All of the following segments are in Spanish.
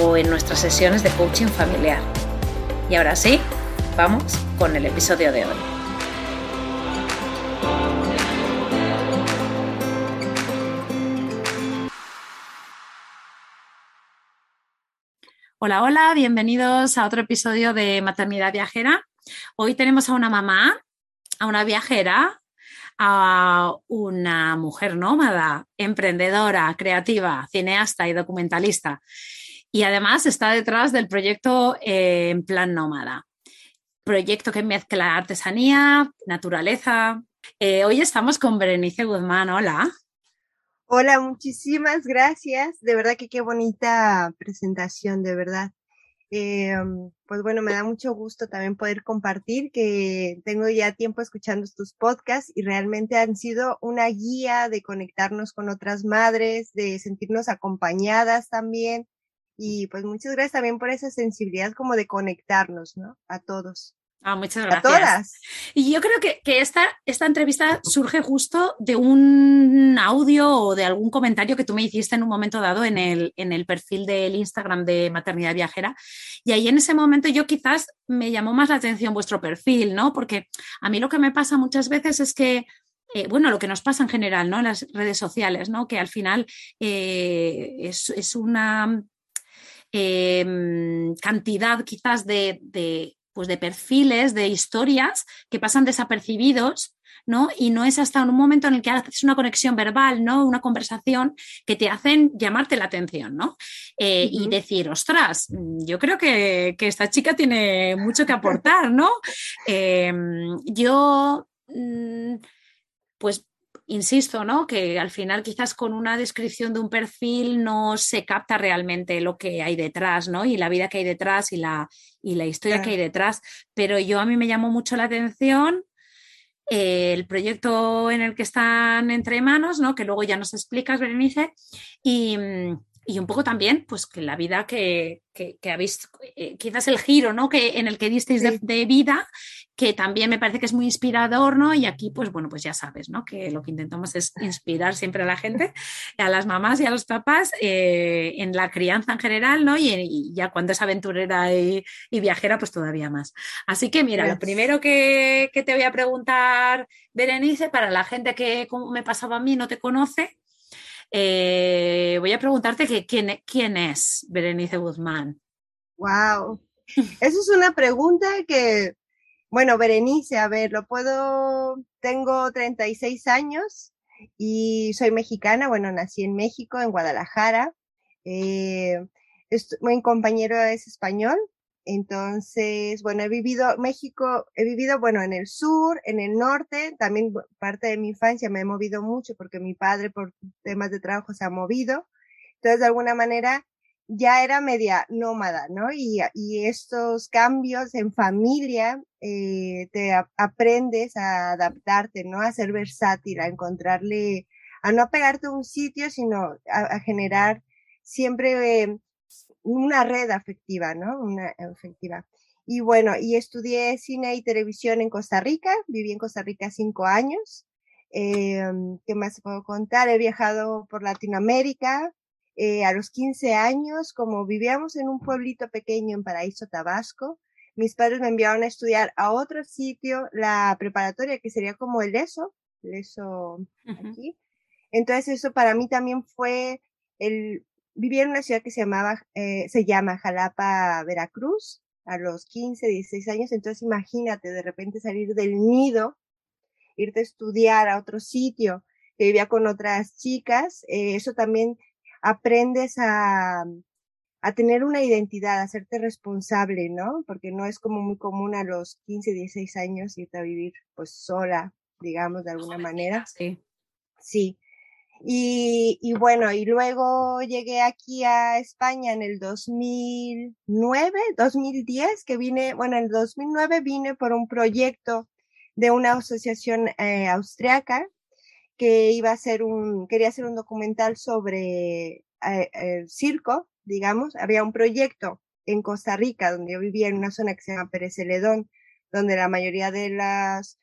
o en nuestras sesiones de coaching familiar. Y ahora sí, vamos con el episodio de hoy. Hola, hola, bienvenidos a otro episodio de Maternidad Viajera. Hoy tenemos a una mamá, a una viajera, a una mujer nómada, emprendedora, creativa, cineasta y documentalista y además está detrás del proyecto eh, en plan nómada. Proyecto que mezcla artesanía, naturaleza. Eh, hoy estamos con Berenice Guzmán. Hola. Hola, muchísimas gracias. De verdad que qué bonita presentación, de verdad. Eh, pues bueno, me da mucho gusto también poder compartir que tengo ya tiempo escuchando tus podcasts y realmente han sido una guía de conectarnos con otras madres, de sentirnos acompañadas también, y pues muchas gracias también por esa sensibilidad como de conectarnos, ¿no? A todos. Ah, muchas gracias. A todas. Y yo creo que, que, esta, esta entrevista surge justo de un audio o de algún comentario que tú me hiciste en un momento dado en el, en el perfil del Instagram de Maternidad Viajera. Y ahí en ese momento yo quizás me llamó más la atención vuestro perfil, ¿no? Porque a mí lo que me pasa muchas veces es que eh, bueno, lo que nos pasa en general, ¿no? En las redes sociales, ¿no? Que al final eh, es, es, una Em, cantidad quizás de, de, pues de perfiles, de historias que pasan desapercibidos ¿no? Y no es hasta un momento en el que haces una conexión verbal, ¿no? Una conversación que te hacen llamarte la atención, ¿no? Eh, y decir, ostras, yo creo que, que, esta chica tiene mucho que aportar, ¿no? Em, yo, mm, pues insisto, ¿no? Que al final quizás con una descripción de un perfil no se capta realmente lo que hay detrás, ¿no? Y la vida que hay detrás y la, y la historia que hay detrás. Pero yo a mí me llamó mucho la atención eh, el proyecto en el que están entre manos, ¿no? Que luego ya nos explicas, Berenice, y, y un poco también, pues que la vida que, que, habéis, eh, quizás el giro, ¿no? Que en el que disteis de, vida, que también me parece que es muy inspirador, ¿no? Y aquí, pues bueno, pues ya sabes, ¿no? Que lo que intentamos es inspirar siempre a la gente, a las mamás y a los papás, eh, en la crianza en general, ¿no? Y, ya cuando es aventurera y, viajera, pues todavía más. Así que mira, lo primero que, que te voy a preguntar, Berenice, para la gente que, como me pasaba a mí, no te conoce, eh, voy a preguntarte que, ¿quién, quién es Berenice Guzmán. Wow, esa es una pregunta que, bueno, Berenice, a ver, lo puedo, tengo 36 años y soy mexicana, bueno, nací en México, en Guadalajara. Eh, mi compañero es español, entonces, bueno, he vivido México, he vivido, bueno, en el sur, en el norte, también parte de mi infancia me he movido mucho porque mi padre por temas de trabajo se ha movido. Entonces, de alguna manera, ya era media nómada, ¿no? Y, estos cambios en familia, eh, te aprendes a adaptarte, ¿no? A ser versátil, a encontrarle, a no pegarte a un sitio, sino a, generar siempre eh, una red afectiva, ¿no? Una afectiva. Y bueno, y estudié cine y televisión en Costa Rica, viví en Costa Rica cinco años. Eh, ¿Qué más puedo contar? He viajado por Latinoamérica. Eh, a los 15 años, como vivíamos en un pueblito pequeño en Paraíso, Tabasco, mis padres me enviaron a estudiar a otro sitio, la preparatoria, que sería como el ESO, el ESO aquí. Entonces eso para mí también fue el, vivía en una ciudad que se llamaba, eh, se llama Jalapa, Veracruz, a los 15, 16 años. Entonces imagínate de repente salir del nido, irte a estudiar a otro sitio, que vivía con otras chicas. Eh, eso también aprendes a, a tener una identidad, a hacerte responsable, ¿no? Porque no es como muy común a los 15, 16 años irte a vivir pues sola, digamos, de alguna manera. Sí. Sí. Y, bueno, y luego llegué aquí a España en el 2009, 2010, que vine, bueno, en el 2009 vine por un proyecto de una asociación eh, austriaca que iba a hacer un, quería hacer un documental sobre eh, el circo, digamos. Había un proyecto en Costa Rica, donde yo vivía en una zona que se llama Pérez Celedón, donde la mayoría de las,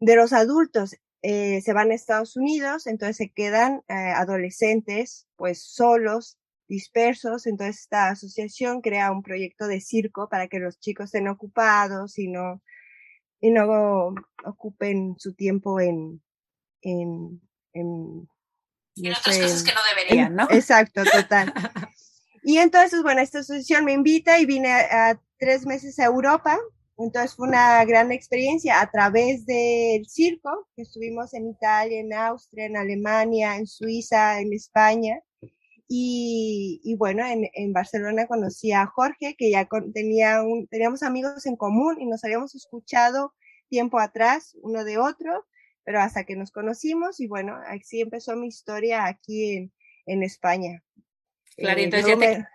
de los adultos eh, se van a Estados Unidos, entonces se quedan eh, adolescentes pues solos, dispersos, entonces esta asociación crea un proyecto de circo para que los chicos estén ocupados y no, y no ocupen su tiempo en, en, en, en otras cosas que no deberían, ¿no? Exacto, total. y entonces, bueno, esta asociación me invita y vine a, a tres meses a Europa entonces fue una gran experiencia a través del circo, que estuvimos en Italia, en Austria, en Alemania, en Suiza, en España. Y, y bueno, en, en, Barcelona conocí a Jorge, que ya con, tenía un, teníamos amigos en común y nos habíamos escuchado tiempo atrás uno de otro, pero hasta que nos conocimos y bueno, así empezó mi historia aquí en, en España. Claro, eh, entonces ya te,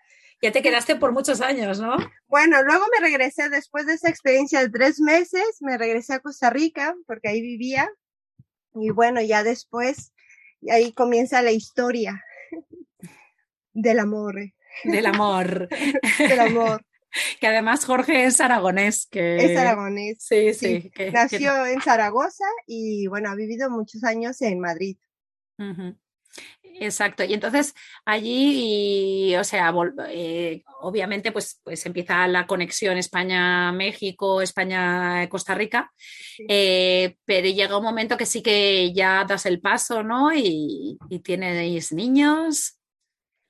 ya te quedaste por muchos años, ¿no? Bueno, luego me regresé, después de esa experiencia de tres meses, me regresé a Costa Rica, porque ahí vivía. Y bueno, ya después, ahí comienza la historia del amor. Del amor. del amor. Que además Jorge es aragonés. Que... Es aragonés. Sí, sí. sí que, nació que... en Zaragoza y bueno, ha vivido muchos años en Madrid. Uh -huh. Exacto. Y entonces allí, y, o sea, eh, obviamente, pues, pues empieza la conexión España-México, España-Costa Rica, sí. eh, pero llega un momento que sí que ya das el paso, ¿no? Y, y tienes niños.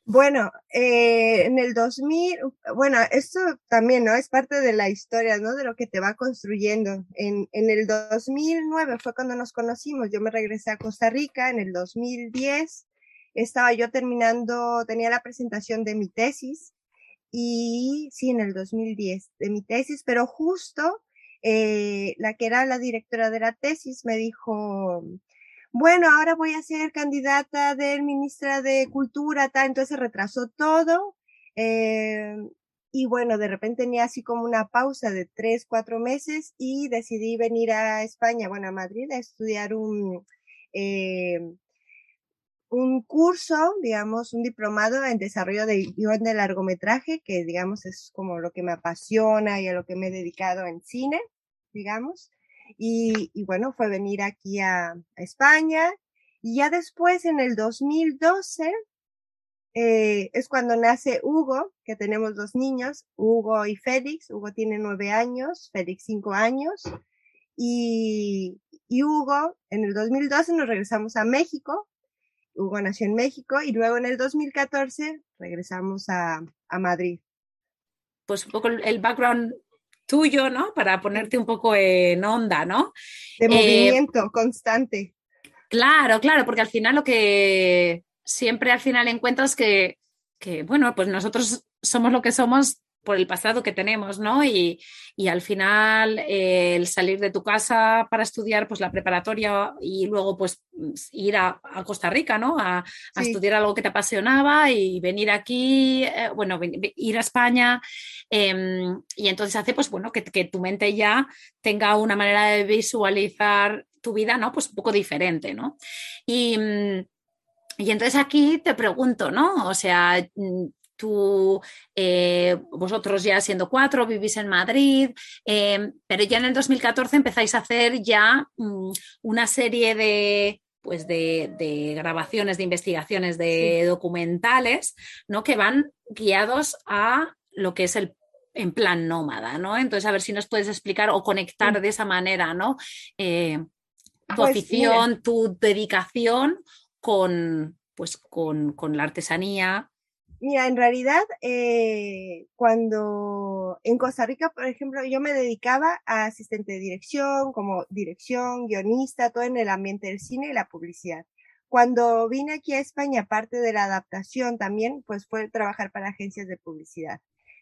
Bueno, eh, en el 2000, bueno, esto también, ¿no? Es parte de la historia, ¿no? De lo que te va construyendo. En, en el 2009 fue cuando nos conocimos. Yo me regresé a Costa Rica. En el 2010 estaba yo terminando, tenía la presentación de mi tesis. Y sí, en el 2010, de mi tesis, pero justo eh, la que era la directora de la tesis me dijo, bueno, ahora voy a ser candidata del ministra de Cultura, tal, entonces se retrasó todo. Eh, y bueno, de repente tenía así como una pausa de tres, cuatro meses y decidí venir a España, bueno, a Madrid, a estudiar un, eh, un curso, digamos, un diplomado en desarrollo de guion de largometraje, que digamos es como lo que me apasiona y a lo que me he dedicado en cine, digamos. Y, y, bueno, fue venir aquí a, España. Y ya después, en el 2012, eh, es cuando nace Hugo, que tenemos dos niños, Hugo y Félix. Hugo tiene nueve años, Félix cinco años. Y, y Hugo, en el 2012 nos regresamos a México. Hugo nació en México y luego en el 2014 regresamos a, a Madrid. Pues un poco el background tuyo, ¿no? Para ponerte un poco en onda, ¿no? De movimiento eh, constante. Claro, claro, porque al final lo que siempre al final encuentras que, que, bueno, pues nosotros somos lo que somos por el pasado que tenemos, ¿no? Y, y al final eh, el salir de tu casa para estudiar pues la preparatoria y luego pues ir a, a Costa Rica, ¿no? A, a sí. estudiar algo que te apasionaba y venir aquí, eh, bueno, ir a España eh, y entonces hace pues bueno que, que, tu mente ya tenga una manera de visualizar tu vida, ¿no? Pues un poco diferente, ¿no? Y, y entonces aquí te pregunto, ¿no? O sea, tú, eh, vosotros ya siendo cuatro, vivís en Madrid, eh, pero ya en el 2014 empezáis a hacer ya um, una serie de, pues de, de, grabaciones, de investigaciones, de sí. documentales, ¿no? Que van guiados a lo que es el en plan nómada, ¿no? Entonces, a ver si nos puedes explicar o conectar sí. de esa manera, ¿no? Eh, tu pues, afición, mira. tu dedicación con, pues, con, con la artesanía, Mira, en realidad, eh, cuando en Costa Rica, por ejemplo, yo me dedicaba a asistente de dirección, como dirección, guionista, todo en el ambiente del cine y la publicidad. Cuando vine aquí a España, aparte de la adaptación también, pues fue trabajar para agencias de publicidad,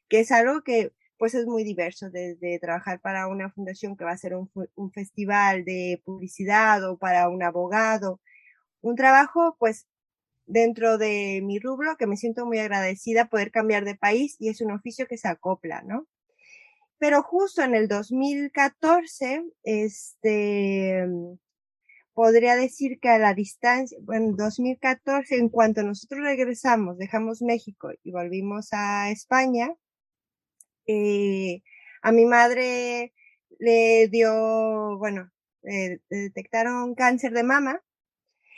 que es algo que pues es muy diverso, desde trabajar para una fundación que va a ser un, un festival de publicidad o para un abogado, un trabajo pues dentro de mi rubro que me siento muy agradecida poder cambiar de país y es un oficio que se acopla, ¿no? Pero justo en el 2014, este, podría decir que a la distancia, bueno, 2014, en cuanto nosotros regresamos, dejamos México y volvimos a España, eh, a mi madre le dio, bueno, eh, detectaron cáncer de mama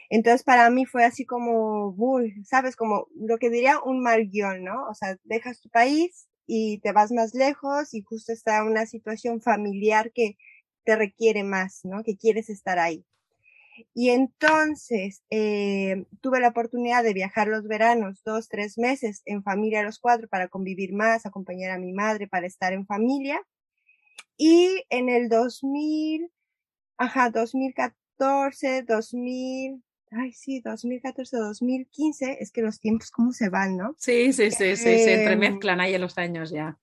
entonces para mí fue así como, uy, sabes, como lo que diría un mal guion, ¿no? O sea, dejas tu país y te vas más lejos y justo está una situación familiar que te requiere más, ¿no? Que quieres estar ahí. Y entonces eh, tuve la oportunidad de viajar los veranos, dos, tres meses en familia los cuatro para convivir más, acompañar a mi madre para estar en familia. Y en el 2000, ajá, 2014, 2000, ay, sí, 2014, 2015, es que los tiempos cómo se van, ¿no? Sí, sí, sí, sí, se em, entremezclan ahí en los años ya.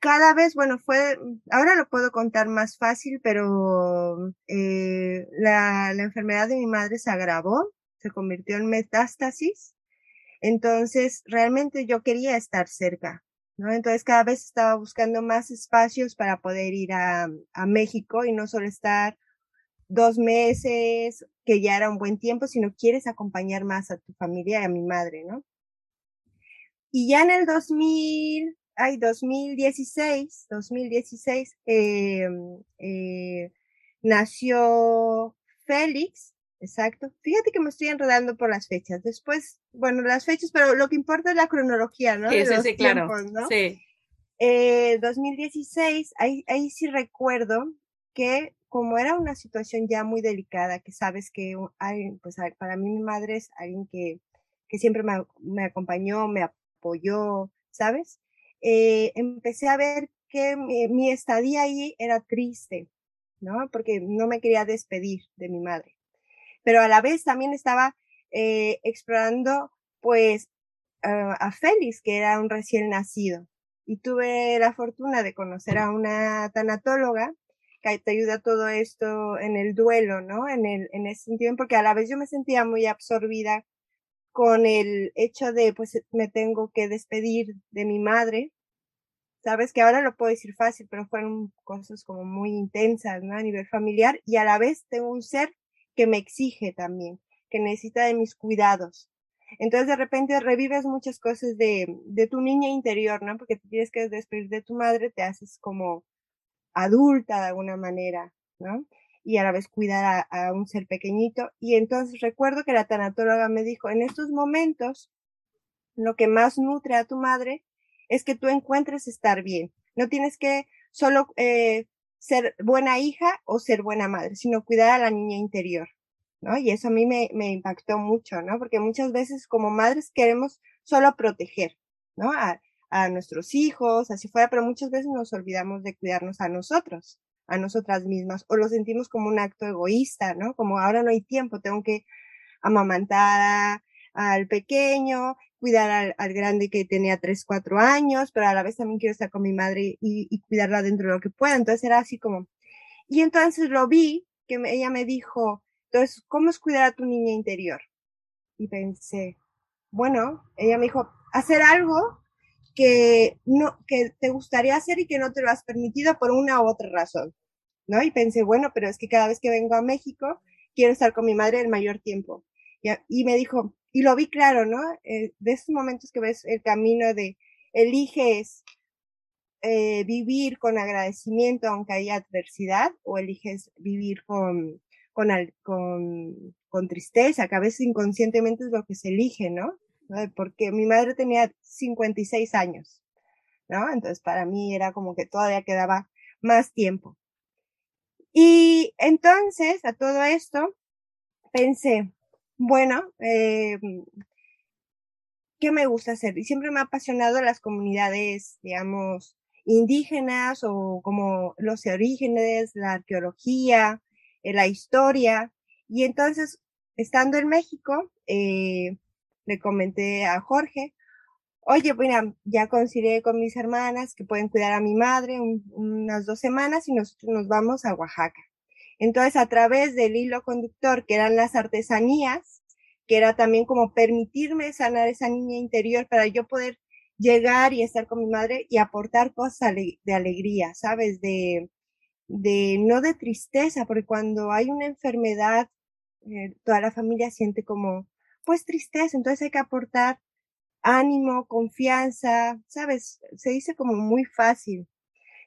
Cada vez, bueno, fue, ahora lo puedo contar más fácil, pero eh, la, la enfermedad de mi madre se agravó, se convirtió en metástasis, entonces realmente yo quería estar cerca, ¿no? Entonces cada vez estaba buscando más espacios para poder ir a, a México y no solo estar dos meses, que ya era un buen tiempo, sino quieres acompañar más a tu familia y a mi madre, ¿no? Y ya en el 2000, ay, 2016, 2016, eh, eh, nació Félix, exacto. Fíjate que me estoy enredando por las fechas. Después, bueno, las fechas, pero lo que importa es la cronología, ¿no? Sí, sí, sí, claro. Sí. Eh, 2016, ahí, ahí sí recuerdo que como era una situación ya muy delicada, que sabes que alguien, pues para mí mi madre es alguien que, que siempre me, acompañó, me apoyó, ¿sabes? Eh, empecé a ver que mi, estadía ahí era triste, ¿no? Porque no me quería despedir de mi madre. Pero a la vez también estaba eh, explorando, pues, a Félix, que era un recién nacido. Y tuve la fortuna de conocer a una tanatóloga que te ayuda todo esto en el duelo, ¿no? En, el, en ese sentido, porque a la vez yo me sentía muy absorbida con el hecho de, pues, me tengo que despedir de mi madre. Sabes que ahora lo puedo decir fácil, pero fueron cosas como muy intensas, ¿no? A nivel familiar y a la vez tengo un ser que me exige también, que necesita de mis cuidados. Entonces de repente revives muchas cosas de, de tu niña interior, ¿no? Porque te tienes que despedir de tu madre, te haces como adulta de alguna manera, ¿no? Y a la vez cuidar a, un ser pequeñito. Y entonces recuerdo que la tanatóloga me dijo, en estos momentos, lo que más nutre a tu madre es que tú encuentres estar bien. No tienes que solo eh, ser buena hija o ser buena madre, sino cuidar a la niña interior, ¿no? Y eso a mí me, impactó mucho, ¿no? Porque muchas veces como madres queremos solo proteger, ¿no? Nuestros hijos, así fuera, pero muchas veces nos olvidamos de cuidarnos a nosotros, a nosotras mismas, o lo sentimos como un acto egoísta, ¿no? Como ahora no hay tiempo, tengo que amamantar al pequeño, cuidar al, grande que tenía tres, cuatro años, pero a la vez también quiero estar con mi madre y cuidarla dentro de lo que pueda. Entonces era así como, y entonces lo vi, que ella me dijo, entonces, ¿cómo es cuidar a tu niña interior? Y pensé, bueno, ella me dijo, hacer algo que no, que te gustaría hacer y que no te lo has permitido por una u otra razón, ¿no? Y pensé, bueno, pero es que cada vez que vengo a México, quiero estar con mi madre el mayor tiempo. Y, me dijo, y lo vi claro, ¿no? Eh, de esos momentos que ves el camino de eliges eh, vivir con agradecimiento aunque haya adversidad o eliges vivir con, con, con, con tristeza, que a veces inconscientemente es lo que se elige, ¿no? Porque mi madre tenía 56 años, ¿no? Entonces para mí era como que todavía quedaba más tiempo. Y entonces a todo esto pensé, bueno, eh, ¿qué me gusta hacer? Y siempre me ha apasionado las comunidades, digamos, indígenas o como los orígenes, la arqueología, eh, la historia. Y entonces, estando en México, eh, le comenté a Jorge, oye, bueno, ya concilié con mis hermanas que pueden cuidar a mi madre unas dos semanas y nosotros nos vamos a Oaxaca. Entonces, a través del hilo conductor, que eran las artesanías, que era también como permitirme sanar esa niña interior para yo poder llegar y estar con mi madre y aportar cosas de alegría, ¿sabes? De, de no de tristeza, porque cuando hay una enfermedad, eh, toda la familia siente como, pues tristeza, entonces hay que aportar ánimo, confianza, ¿sabes? Se dice como muy fácil.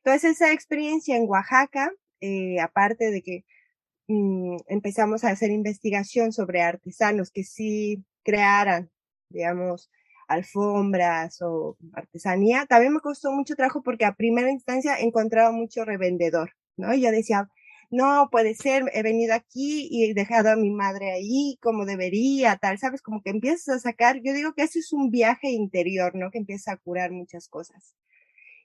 Entonces esa experiencia en Oaxaca, eh, aparte de que mm, empezamos a hacer investigación sobre artesanos que sí crearan, digamos, alfombras o artesanía, también me costó mucho trabajo porque a primera instancia encontraba mucho revendedor, ¿no? Y yo decía, no puede ser, he venido aquí y he dejado a mi madre ahí como debería, tal, ¿sabes? Como que empiezas a sacar, yo digo que eso es un viaje interior, ¿no? Que empieza a curar muchas cosas.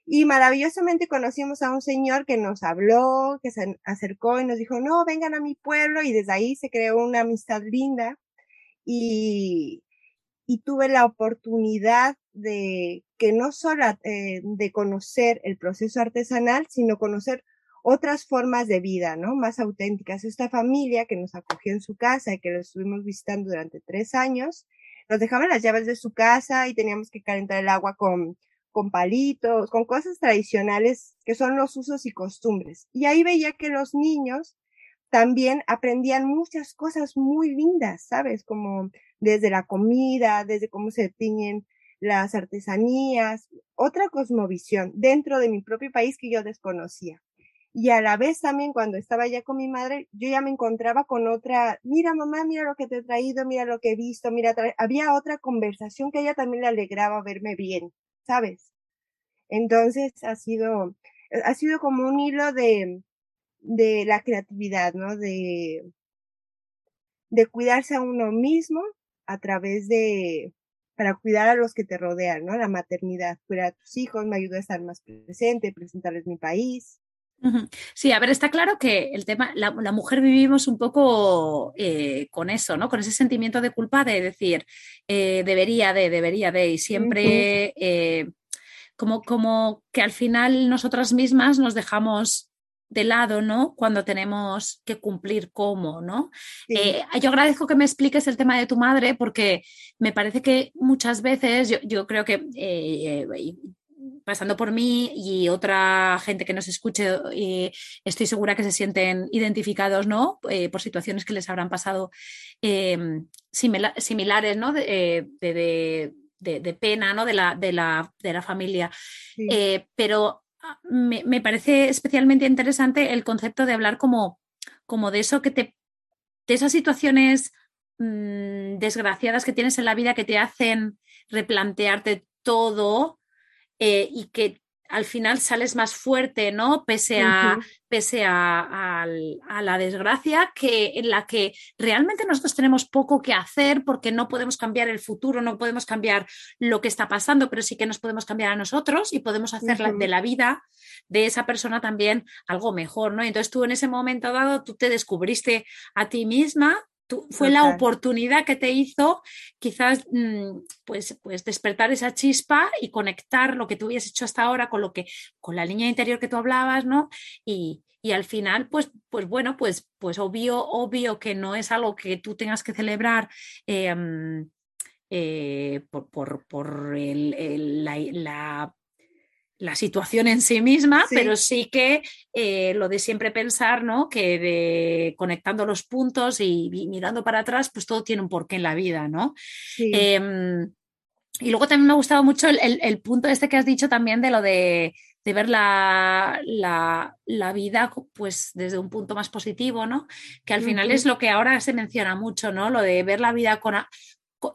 Y maravillosamente conocimos a un señor que nos habló, que se acercó y nos dijo, no, vengan a mi pueblo y desde ahí se creó una amistad linda y, tuve la oportunidad de que no solo eh, de conocer el proceso artesanal, sino conocer otras formas de vida, ¿no? Más auténticas. Esta familia que nos acogió en su casa y que lo estuvimos visitando durante tres años, nos dejaban las llaves de su casa y teníamos que calentar el agua con, con palitos, con cosas tradicionales que son los usos y costumbres. Y ahí veía que los niños también aprendían muchas cosas muy lindas, ¿sabes? Como desde la comida, desde cómo se tiñen las artesanías, otra cosmovisión dentro de mi propio país que yo desconocía. Y a la vez también cuando estaba ya con mi madre, yo ya me encontraba con otra, mira mamá, mira lo que te he traído, mira lo que he visto, mira, había otra conversación que a ella también le alegraba verme bien, ¿sabes? Entonces ha sido, ha sido como un hilo de, de la creatividad, ¿no? De, de cuidarse a uno mismo a través de, para cuidar a los que te rodean, ¿no? La maternidad, cuidar a tus hijos, me ayuda a estar más presente, presentarles mi país. Sí, a ver, está claro que el tema, la, mujer vivimos un poco eh, con eso, ¿no? Con ese sentimiento de culpa de decir, eh, debería de, debería de, y siempre eh, como, como que al final nosotras mismas nos dejamos de lado, ¿no? Cuando tenemos que cumplir cómo, ¿no? Eh, yo agradezco que me expliques el tema de tu madre porque me parece que muchas veces, yo, creo que eh, pasando por mí y otra gente que nos escuche, estoy segura que se sienten identificados, ¿no? Eh, por situaciones que les habrán pasado em, similares, ¿no? De, pena, ¿no? De la, de la, de la familia. pero me, parece especialmente interesante el concepto de hablar como, como de eso que te, de esas situaciones mm, desgraciadas que tienes en la vida que te hacen replantearte todo eh, y que al final sales más fuerte, ¿no? Pese a, pese a, la desgracia que, en la que realmente nosotros tenemos poco que hacer porque no podemos cambiar el futuro, no podemos cambiar lo que está pasando, pero sí que nos podemos cambiar a nosotros y podemos hacer de la vida de esa persona también algo mejor, ¿no? Entonces tú en ese momento dado, tú te descubriste a ti misma fue la oportunidad que te hizo quizás mm, pues, pues despertar esa chispa y conectar lo que tú habías hecho hasta ahora con lo que con la línea interior que tú hablabas, ¿no? Y, al final, pues, pues bueno, pues, pues obvio, obvio que no es algo que tú tengas que celebrar em, eh, por, por, la la situación en sí misma, pero sí que eh, lo de siempre pensar, ¿no? Que de, conectando los puntos y, mirando para atrás, pues todo tiene un porqué en la vida, ¿no? Em, y luego también me ha gustado mucho el, punto este que has dicho también de lo de, ver la, la, vida pues desde un punto más positivo, ¿no? Que al final es lo que ahora se menciona mucho, ¿no? Lo de ver la vida con,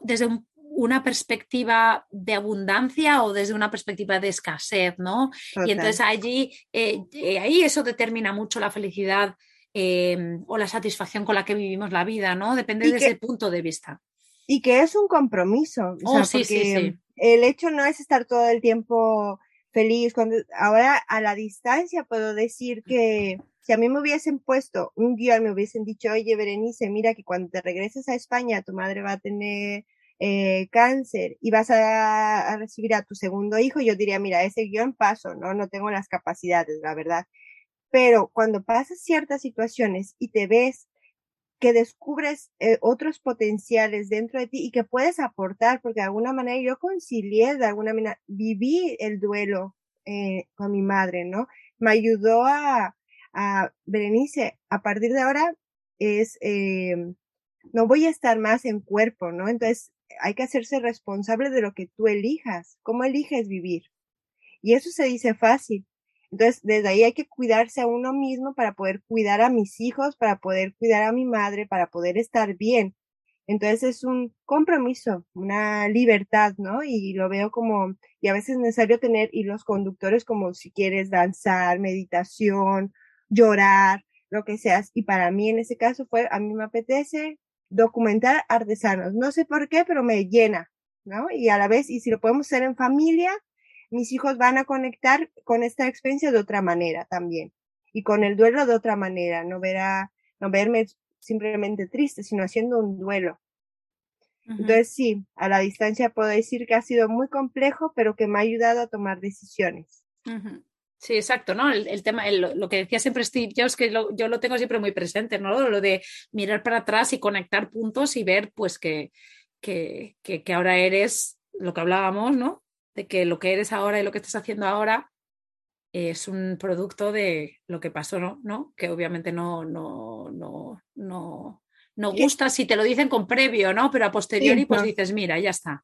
desde un una perspectiva de abundancia o desde una perspectiva de escasez, ¿no? Y entonces allí, eh, eh, ahí eso determina mucho la felicidad eh, o la satisfacción con la que vivimos la vida, ¿no? Depende de ese punto de vista. Y que es un compromiso. Oh, sí, sí, sí. El hecho no es estar todo el tiempo feliz. Cuando, ahora a la distancia puedo decir que si a mí me hubiesen puesto un guion, me hubiesen dicho, oye, Berenice, mira que cuando te regreses a España, tu madre va a tener eh, cáncer y vas a, recibir a tu segundo hijo, yo diría, mira, ese guion paso, ¿no? No tengo las capacidades, la verdad. Pero cuando pasas ciertas situaciones y te ves que descubres eh, otros potenciales dentro de ti y que puedes aportar, porque de alguna manera yo concilié, de alguna manera viví el duelo eh, con mi madre, ¿no? Me ayudó a, a Berenice, a partir de ahora es, eh, no voy a estar más en cuerpo, ¿no? Entonces hay que hacerse responsable de lo que tú elijas, cómo eliges vivir. Y eso se dice fácil, entonces, desde ahí hay que cuidarse a uno mismo para poder cuidar a mis hijos, para poder cuidar a mi madre, para poder estar bien. Entonces es un compromiso, una libertad, ¿no? Y lo veo como, y a veces es necesario tener hilos conductores como si quieres danzar, meditación, llorar, lo que seas. Y para mí en ese caso fue, a mí me apetece documentar artesanos. No sé por qué, pero me llena, ¿no? Y a la vez, y si lo podemos hacer en familia, mis hijos van a conectar con esta experiencia de otra manera también y con el duelo de otra manera, no verá, no verme simplemente triste, sino haciendo un duelo. Entonces sí, a la distancia puedo decir que ha sido muy complejo, pero que me ha ayudado a tomar decisiones. Sí, exacto, ¿no? El, tema, lo que decía siempre Steve Jobs, que yo lo tengo siempre muy presente, ¿no? Lo de mirar para atrás y conectar puntos y ver, pues, que, que, que ahora eres lo que hablábamos, ¿no? de que lo que eres ahora y lo que estás haciendo ahora es un producto de lo que pasó, ¿no? ¿No? Que obviamente no, no, no, no, no gusta si te lo dicen con previo, ¿no? Pero a posteriori, pues dices, mira, ya está.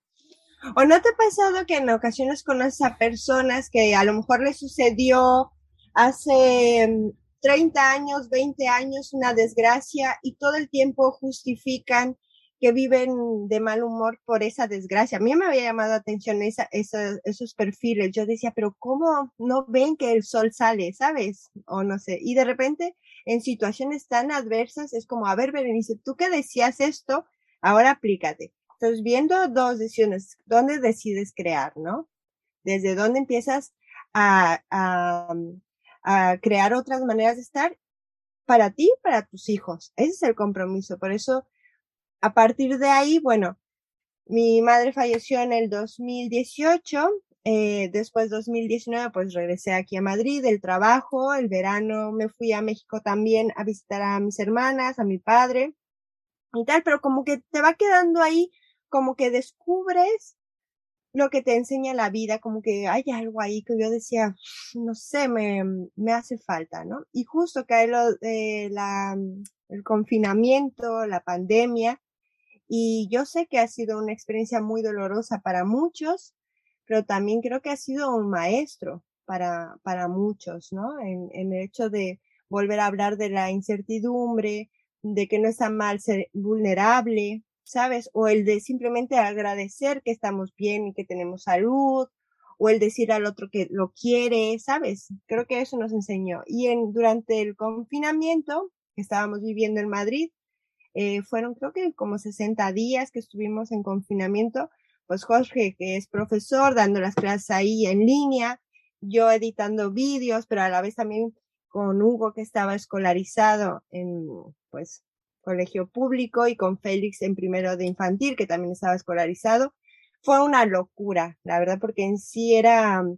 ¿O no te ha pasado que en ocasiones conoces a personas que a lo mejor les sucedió hace 30 mm, años, 20 años una desgracia y todo el tiempo justifican que viven de mal humor por esa desgracia. A mí me había llamado la atención esa, esos perfiles. Yo decía, pero ¿cómo no ven que el sol sale, sabes? O no sé. Y de repente, en situaciones tan adversas, es como, a ver, Berenice, tú que decías esto, ahora aplícate. Entonces, viendo dos decisiones, ¿dónde decides crear, no? Desde dónde empiezas a, a, a crear otras maneras de estar para ti, para tus hijos. Ese es el compromiso. Por eso, a partir de ahí, bueno, mi madre falleció en el 2018, eh, después 2019 pues regresé aquí a Madrid, el trabajo, el verano me fui a México también a visitar a mis hermanas, a mi padre y tal, pero como que te va quedando ahí, como que descubres lo que te enseña la vida, como que hay algo ahí que yo decía, no sé, me, me hace falta, ¿no? Y justo cae lo, eh, la, el confinamiento, la pandemia, y yo sé que ha sido una experiencia muy dolorosa para muchos, pero también creo que ha sido un maestro para, para muchos, ¿no? En el hecho de volver a hablar de la incertidumbre, de que no está mal ser vulnerable, ¿sabes? O el de simplemente agradecer que estamos bien y que tenemos salud, o el decir al otro que lo quiere, ¿sabes? Creo que eso nos enseñó. Y en, durante el confinamiento que estábamos viviendo en Madrid, eh, fueron creo que como 60 días que estuvimos en confinamiento, pues Jorge, que es profesor, dando las clases ahí en línea, yo editando vídeos, pero a la vez también con Hugo, que estaba escolarizado en, pues, colegio público y con Félix en primero de infantil, que también estaba escolarizado. Fue una locura, la verdad, porque en sí era mm,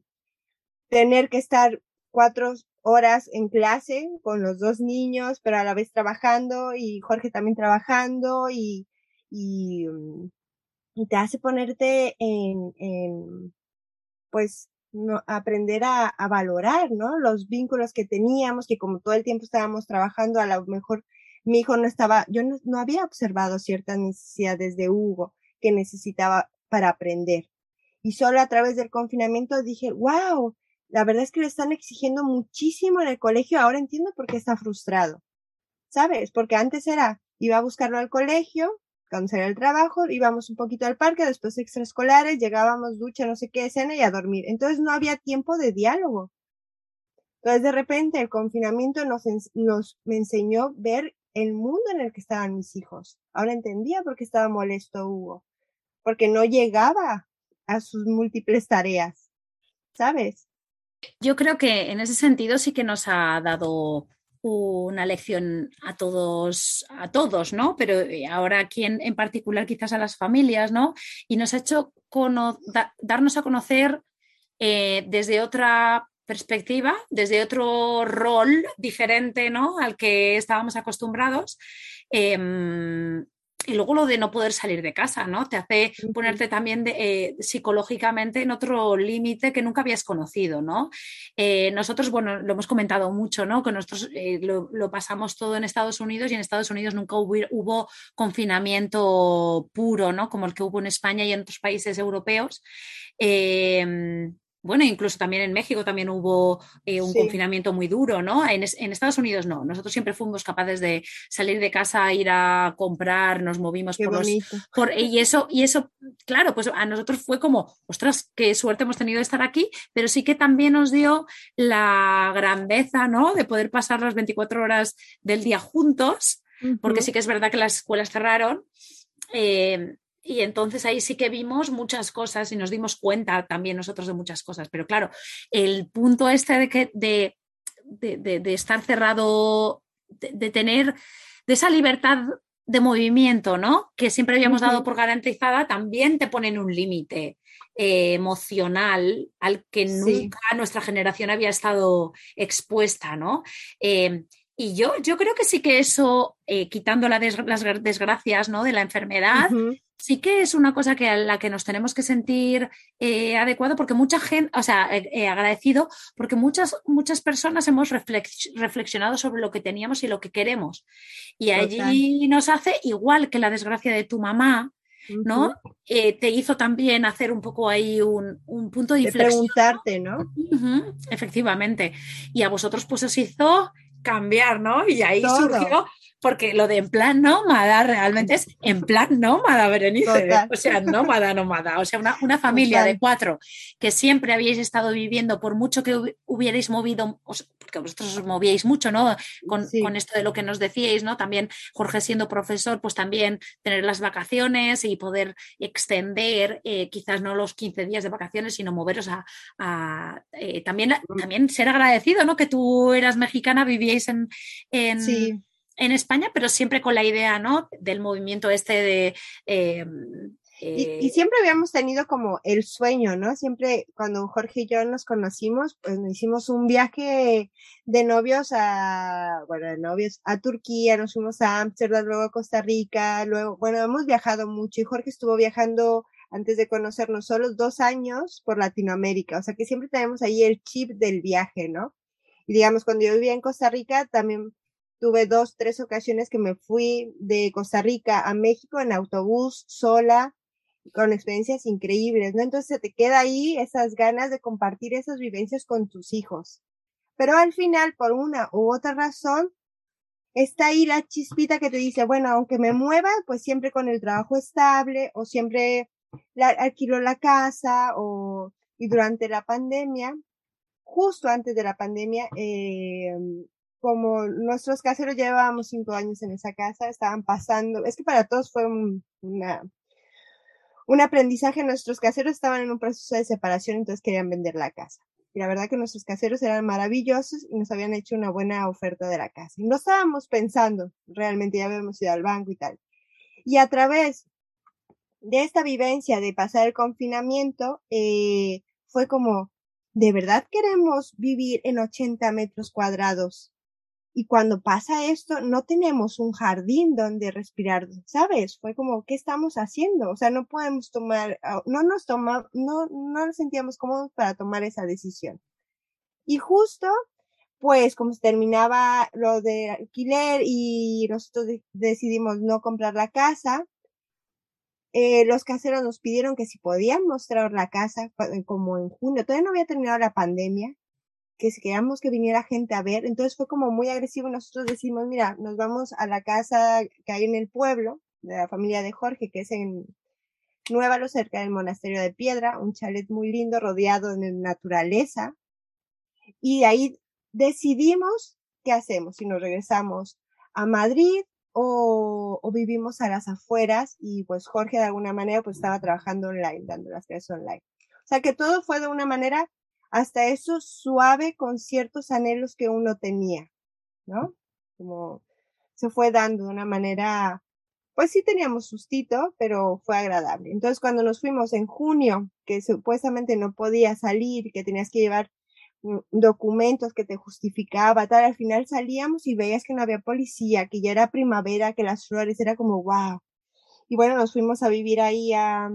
tener que estar cuatro horas en clase con los dos niños, pero a la vez trabajando y Jorge también trabajando y, y, mm, y te hace ponerte en, en pues, no, aprender a, a, valorar, ¿no? Los vínculos que teníamos, que como todo el tiempo estábamos trabajando, a lo mejor mi hijo no estaba, yo no, había observado ciertas necesidades de Hugo que necesitaba para aprender. Y solo a través del confinamiento dije, wow, la verdad es que le están exigiendo muchísimo en el colegio. Ahora entiendo por qué está frustrado. ¿Sabes? Porque antes era, iba a buscarlo al colegio, cuando el trabajo, íbamos un poquito al parque, después extraescolares, llegábamos, ducha, no sé qué, cena y a dormir. Entonces no había tiempo de diálogo. Entonces de repente el confinamiento nos, nos me enseñó ver el mundo en el que estaban mis hijos. Ahora entendía por qué estaba molesto Hugo, porque no llegaba a sus múltiples tareas, ¿sabes? Yo creo que en ese sentido sí que nos ha dado una lección a todos, a todos, ¿no? Pero eh, ahora aquí en, particular quizás a las familias, ¿no? Y nos ha hecho darnos a conocer eh, desde otra perspectiva, desde otro rol diferente, ¿no? Al que estábamos acostumbrados. Em, y luego lo de no poder salir de casa, ¿no? Te hace ponerte también eh, psicológicamente en otro límite que nunca habías conocido, ¿no? Eh, nosotros, bueno, lo hemos comentado mucho, ¿no? Que nosotros eh, lo, pasamos todo en Estados Unidos y en Estados Unidos nunca hubo, hubo, confinamiento puro, ¿no? Como el que hubo en España y en otros países europeos. Bueno, incluso también en México también hubo eh, un confinamiento muy duro, ¿no? En, Estados Unidos no. Nosotros siempre fuimos capaces de salir de casa, ir a comprar, nos movimos por los. y eso, y eso, claro, pues a nosotros fue como, ostras, qué suerte hemos tenido de estar aquí, pero sí que también nos dio la grandeza, ¿no? De poder pasar las 24 horas del día juntos, porque sí que es verdad que las escuelas cerraron. Eh, y entonces ahí sí que vimos muchas cosas y nos dimos cuenta también nosotros de muchas cosas. Pero claro, el punto este de, que, de, de, estar cerrado, de, tener, de esa libertad de movimiento, ¿no? Que siempre habíamos dado por garantizada, también te ponen un límite eh, emocional al que nunca nuestra generación había estado expuesta, ¿no? Eh, y yo, yo creo que sí que eso, eh, quitando las desgracias ¿no? de la enfermedad, sí que es una cosa que a la que nos tenemos que sentir eh, adecuado porque mucha gente, o sea, eh, agradecido, porque muchas, muchas personas hemos reflexionado sobre lo que teníamos y lo que queremos. Y allí nos hace igual que la desgracia de tu mamá, ¿no? Eh, te hizo también hacer un poco ahí un, punto de, inflexión. preguntarte, ¿no? efectivamente. Y a vosotros pues os hizo cambiar, ¿no? Y ahí surgió porque lo de en plan nómada realmente es en plan nómada, Berenice. O sea, nómada, nómada. O sea, una, familia de cuatro que siempre habíais estado viviendo, por mucho que hubierais movido, porque vosotros os movíais mucho, ¿no? Con, esto de lo que nos decíais, ¿no? También Jorge siendo profesor, pues también tener las vacaciones y poder extender, eh, quizás no los 15 días de vacaciones, sino moveros a, eh, también, también ser agradecido, ¿no? Que tú eras mexicana, vivíais en, en en España, pero siempre con la idea, ¿no? Del movimiento este de... Eh, y, eh, siempre habíamos tenido como el sueño, ¿no? Siempre cuando Jorge y yo nos conocimos, pues nos hicimos un viaje de novios a, bueno, de novios a Turquía, nos fuimos a Ámsterdam, luego a Costa Rica, luego, bueno, hemos viajado mucho y Jorge estuvo viajando antes de conocernos solo dos años por Latinoamérica, o sea que siempre tenemos ahí el chip del viaje, ¿no? Y digamos, cuando yo vivía en Costa Rica, también tuve dos, tres ocasiones que me fui de Costa Rica a México en autobús sola, con experiencias increíbles, ¿no? Entonces te queda ahí esas ganas de compartir esas vivencias con tus hijos. Pero al final, por una u otra razón, está ahí la chispita que te dice, bueno, aunque me mueva, pues siempre con el trabajo estable o siempre alquilo la casa o, y durante la pandemia, justo antes de la pandemia, eh, como nuestros caseros llevábamos cinco años en esa casa, estaban pasando, es que para todos fue un, un aprendizaje, nuestros caseros estaban en un proceso de separación, entonces querían vender la casa. Y la verdad que nuestros caseros eran maravillosos y nos habían hecho una buena oferta de la casa. Y no estábamos pensando, realmente ya habíamos ido al banco y tal. Y a través de esta vivencia de pasar el confinamiento, eh, fue como, ¿de verdad queremos vivir en 80 metros cuadrados y cuando pasa esto, no tenemos un jardín donde respirar, ¿sabes? Fue como, ¿qué estamos haciendo? O sea, no podemos tomar, ah, no nos toma, no, no nos sentíamos cómodos para tomar esa decisión. Y justo, pues, como se terminaba lo de alquiler y nosotros decidimos no comprar la casa, eh, los caseros nos pidieron que si podían mostrar la casa, como en junio, todavía no había terminado la pandemia, que queríamos que viniera gente a ver, entonces fue como muy agresivo. Nosotros decimos, mira, nos vamos a la casa que hay en el pueblo, de la familia de Jorge, que es en Nuevalo, cerca del monasterio de Piedra, un chalet muy lindo, rodeado de naturaleza. Y ahí decidimos qué hacemos, si nos regresamos a Madrid o, o, vivimos a las afueras y pues Jorge de alguna manera pues estaba trabajando online, dando las clases online. O sea que todo fue de una manera hasta eso suave con ciertos anhelos que uno tenía, ¿no? Como se fue dando de una manera, pues sí teníamos sustito, pero fue agradable. Entonces cuando nos fuimos en junio, que supuestamente no podía salir, que tenías que llevar mm, documentos que te justificaba, tal, al final salíamos y veías que no había policía, que ya era primavera, que las flores, era como wow. Y bueno, nos fuimos a vivir ahí a,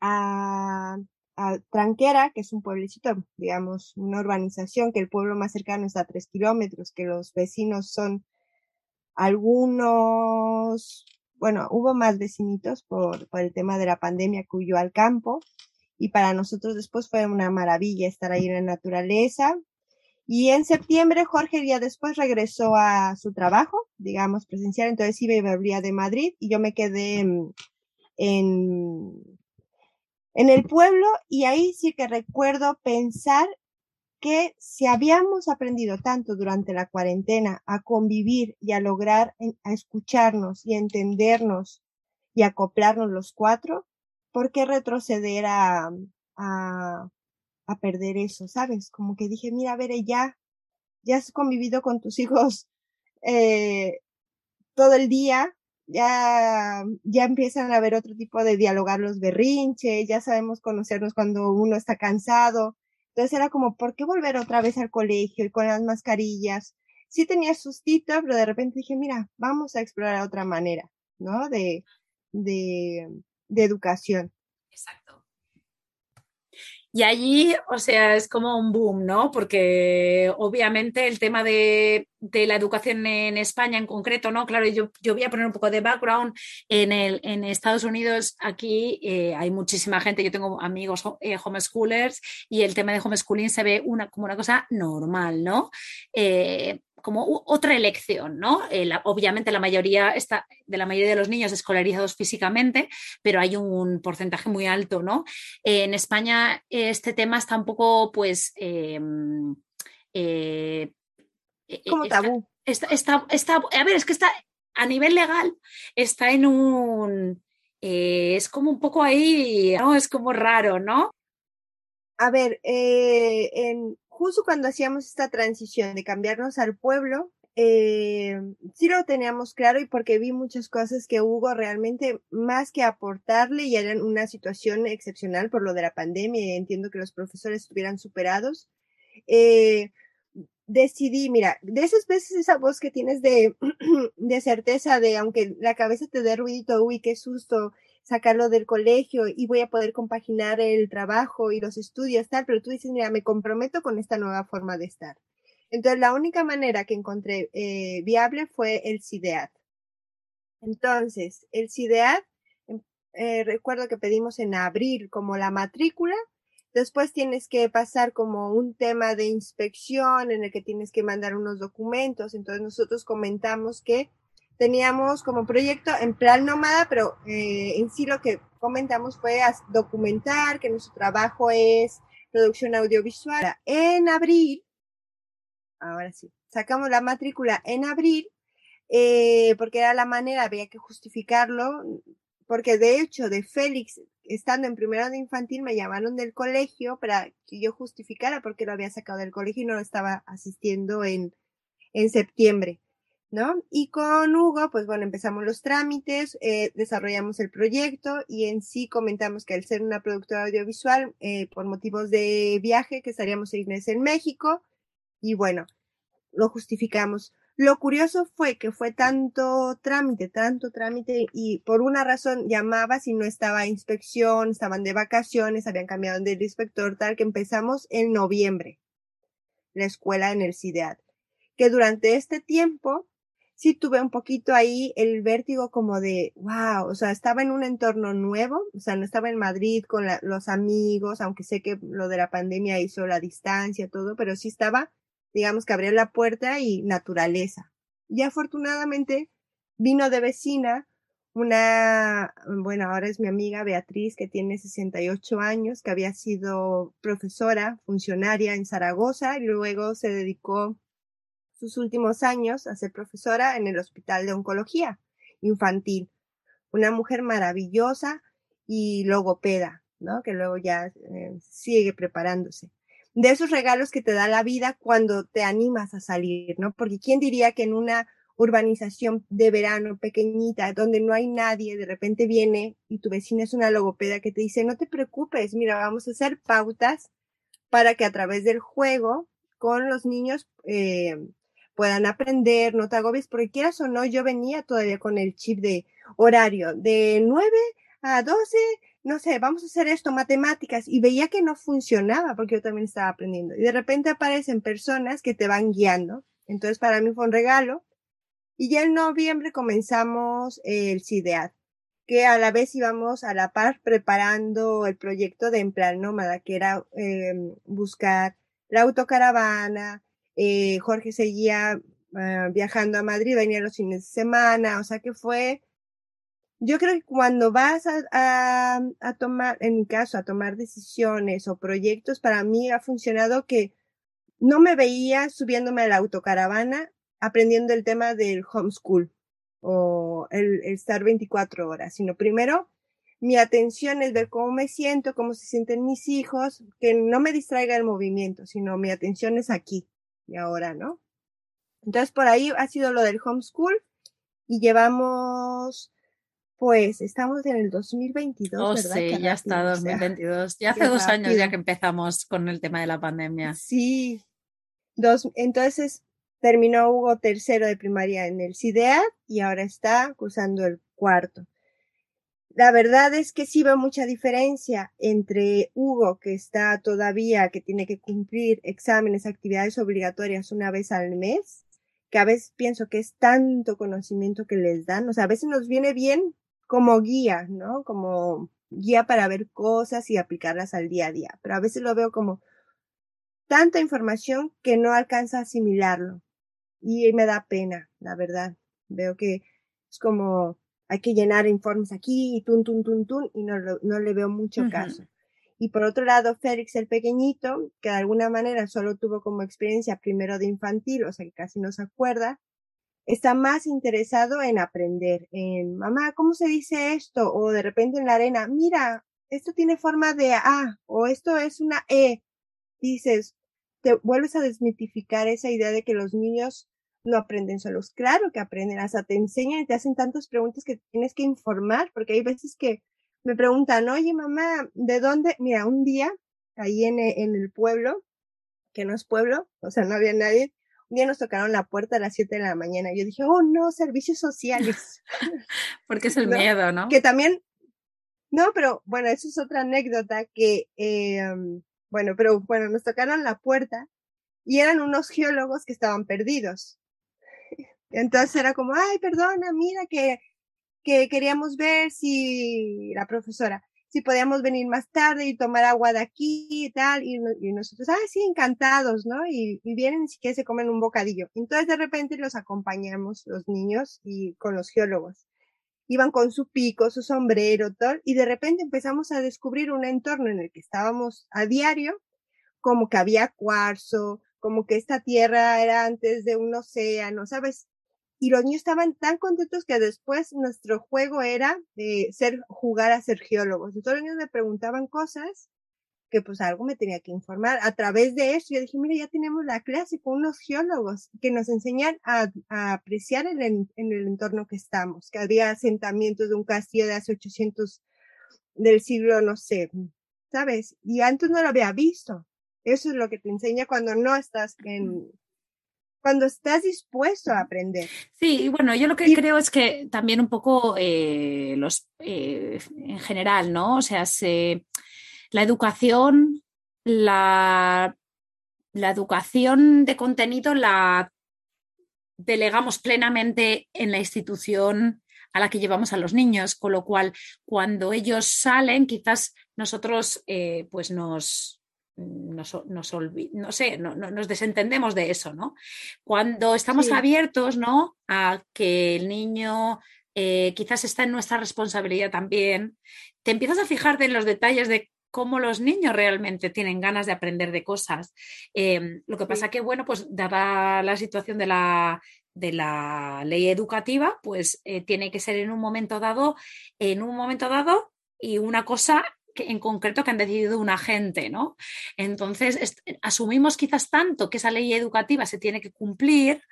a a Tranquera, que es un pueblecito, digamos, una urbanización, que el pueblo más cercano está a tres kilómetros, que los vecinos son algunos, bueno, hubo más vecinitos por, el tema de la pandemia que huyó al campo, y para nosotros después fue una maravilla estar ahí en la naturaleza. Y en septiembre Jorge ya después regresó a su trabajo, digamos, presencial, entonces iba y volvía de Madrid y yo me quedé en en el pueblo y ahí sí que recuerdo pensar que si habíamos aprendido tanto durante la cuarentena a convivir y a lograr a escucharnos y entendernos y acoplarnos los cuatro, ¿por qué retroceder a, a, a perder eso? ¿Sabes? Como que dije, mira, a ver, ya, ya has convivido con tus hijos eh, todo el día, ya, ya empiezan a haber otro tipo de dialogar los berrinches, ya sabemos conocernos cuando uno está cansado. Entonces era como, ¿por qué volver otra vez al colegio y con las mascarillas? Sí tenía sustito, pero de repente dije, mira, vamos a explorar otra manera, ¿no? De, de, de educación. Exacto. Y allí, o sea, es como un boom, ¿no? Porque obviamente el tema de, la educación en España en concreto, ¿no? Claro, yo, yo voy a poner un poco de background. En, el, en Estados Unidos, aquí eh, hay muchísima gente, yo tengo amigos eh, homeschoolers y el tema de homeschooling se ve una, como una cosa normal, ¿no? Eh, como otra elección, ¿no? Eh, obviamente la mayoría está, de la mayoría de los niños escolarizados físicamente, pero hay un porcentaje muy alto, ¿no? Eh, en España este tema está un poco, pues, em, eh, como tabú. Está, está, a ver, es que está a nivel legal, está en un, es como un poco ahí, ¿no? Es como raro, ¿no? A ver, en, justo cuando hacíamos esta transición de cambiarnos al pueblo, eh, sí lo teníamos claro y porque vi muchas cosas que Hugo realmente más que aportarle y eran una situación excepcional por lo de la pandemia entiendo que los profesores estuvieran superados. Eh, decidí, mira, de esas veces esa voz que tienes de, de certeza de aunque la cabeza te dé ruidito, uy, qué susto, sacarlo del colegio y voy a poder compaginar el trabajo y los estudios, tal, pero tú dices, mira, me comprometo con esta nueva forma de estar. Entonces, la única manera que encontré eh, viable fue el CIDEAD. Entonces, el CIDEAD, em, eh, recuerdo que pedimos en abril como la matrícula, después tienes que pasar como un tema de inspección en el que tienes que mandar unos documentos, entonces nosotros comentamos que teníamos como proyecto en plan nómada, pero eh, en sí lo que comentamos fue documentar que nuestro trabajo es producción audiovisual. En abril, ahora sí, sacamos la matrícula en abril, eh, porque era la manera, había que justificarlo, porque de hecho de Félix, estando en primero de infantil, me llamaron del colegio para que yo justificara porque lo había sacado del colegio y no lo estaba asistiendo en, en septiembre. ¿No? Y con Hugo, pues bueno, empezamos los trámites, eh, desarrollamos el proyecto y en sí comentamos que al ser una productora audiovisual, eh, por motivos de viaje, que estaríamos seis en México, y bueno, lo justificamos. Lo curioso fue que fue tanto trámite, tanto trámite, y por una razón llamaba si no estaba inspección, estaban de vacaciones, habían cambiado del inspector, tal, que empezamos en noviembre, la escuela en el CIDEAD. Que durante este tiempo, sí tuve un poquito ahí el vértigo como de, wow, o sea, estaba en un entorno nuevo, o sea, no estaba en Madrid con los amigos, aunque sé que lo de la pandemia hizo la distancia, todo, pero sí estaba, digamos que abría la puerta y naturaleza. Y afortunadamente vino de vecina una, bueno, ahora es mi amiga Beatriz, que tiene 68 años, que había sido profesora, funcionaria en Zaragoza y luego se dedicó sus últimos años a ser profesora en el Hospital de Oncología Infantil. Una mujer maravillosa y logopeda, ¿no? Que luego ya eh, sigue preparándose. De esos regalos que te da la vida cuando te animas a salir, ¿no? Porque quién diría que en una urbanización de verano pequeñita, donde no hay nadie, de repente viene y tu vecina es una logopeda que te dice, no te preocupes, mira, vamos a hacer pautas para que a través del juego con los niños eh, puedan aprender, no te agobies, porque quieras o no, yo venía todavía con el chip de horario de 9 a 12, no sé, vamos a hacer esto, matemáticas, y veía que no funcionaba porque yo también estaba aprendiendo. Y de repente aparecen personas que te van guiando. Entonces para mí fue un regalo. Y ya en noviembre comenzamos el CIDEAD que a la vez íbamos a la par preparando el proyecto de Emplear Nómada, que era eh, buscar la autocaravana. Eh, Jorge seguía uh, viajando a Madrid, venía los fines de semana, o sea que fue, yo creo que cuando vas a, tomar, en mi caso, a tomar decisiones o proyectos, para mí ha funcionado que no me veía subiéndome a la autocaravana aprendiendo el tema del homeschool o el, estar 24 horas, sino primero mi atención es ver cómo me siento, cómo se sienten mis hijos, que no me distraiga el movimiento, sino mi atención es aquí y ahora, ¿no? Entonces por ahí ha sido lo del homeschool y llevamos, pues estamos en el 2022, oh, ¿verdad? Sí, ya está 2022. ya hace dos años ya que empezamos con el tema de la pandemia. Sí. Dos, entonces, Terminó Hugo tercero de primaria en el CIDEA y ahora está cursando el cuarto. La verdad es que sí veo mucha diferencia entre Hugo, que está todavía, que tiene que cumplir exámenes, actividades obligatorias una vez al mes, que a veces pienso que es tanto conocimiento que les dan, o sea, a veces nos viene bien como guía, ¿no? Como guía para ver cosas y aplicarlas al día a día, pero a veces lo veo como tanta información que no alcanza a asimilarlo y me da pena, la verdad. Veo que es como hay que llenar informes aquí y tun, tun, tun, tun, y no, no le veo mucho caso. Y por otro lado, Félix el pequeñito, que de alguna manera solo tuvo como experiencia primero de infantil, o sea que casi no se acuerda, está más interesado en aprender, en mamá, ¿cómo se dice esto? O de repente en la arena, mira, esto tiene forma de A, o esto es una E. Dices, te vuelves a desmitificar esa idea de que los niños no aprenden solos. Claro que aprenden, hasta te enseñan y te hacen tantas preguntas que tienes que informar, porque hay veces que me preguntan, oye mamá, ¿de dónde? Mira, un día, ahí en, en el pueblo, que no es pueblo, o sea, no había nadie, un día nos tocaron la puerta a las 7 de la mañana. Yo dije, oh no, servicios sociales. porque es el miedo, ¿no? Que también, no, pero bueno, eso es otra anécdota que, eh, bueno, pero bueno, nos tocaron la puerta y eran unos geólogos que estaban perdidos. Entonces era como, ay, perdona, mira que, que queríamos ver si la profesora, si podíamos venir más tarde y tomar agua de aquí y tal, y, nosotros, ay, sí, encantados, ¿no? Y, y vienen y siquiera se comen un bocadillo. Entonces de repente los acompañamos, los niños, y con los geólogos. Iban con su pico, su sombrero, todo, y de repente empezamos a descubrir un entorno en el que estábamos a diario, como que había cuarzo, como que esta tierra era antes de un océano, ¿sabes? Y los niños estaban tan contentos que después nuestro juego era de ser, jugar a ser geólogos. Y todos los niños me preguntaban cosas que pues algo me tenía que informar. A través de eso yo dije, mira, ya tenemos la clase con unos geólogos que nos enseñan a, a apreciar el, en el entorno que estamos, que había asentamientos de un castillo de hace 800 del siglo, no sé, ¿sabes? Y antes no lo había visto. Eso es lo que te enseña cuando no estás en, cuando estás dispuesto a aprender. Sí, bueno, yo lo que creo es que también un poco eh, los eh, en general, ¿no? O sea, se, la educación, la, la educación de contenido la delegamos plenamente en la institución a la que llevamos a los niños, con lo cual cuando ellos salen, quizás nosotros eh, pues nos, nos, nos, no sé, no, nos desentendemos de eso, ¿no? Cuando estamos sí. abiertos, ¿no? A que el niño eh, quizás está en nuestra responsabilidad también, te empiezas a fijarte en los detalles de cómo los niños realmente tienen ganas de aprender de cosas. Em, lo que pasa que, bueno, pues dada la situación de la, de la ley educativa, pues eh, tiene que ser en un momento dado, en un momento dado y una cosa en concreto que han decidido un agente, ¿no? Entonces, asumimos quizás tanto que esa ley educativa se tiene que cumplir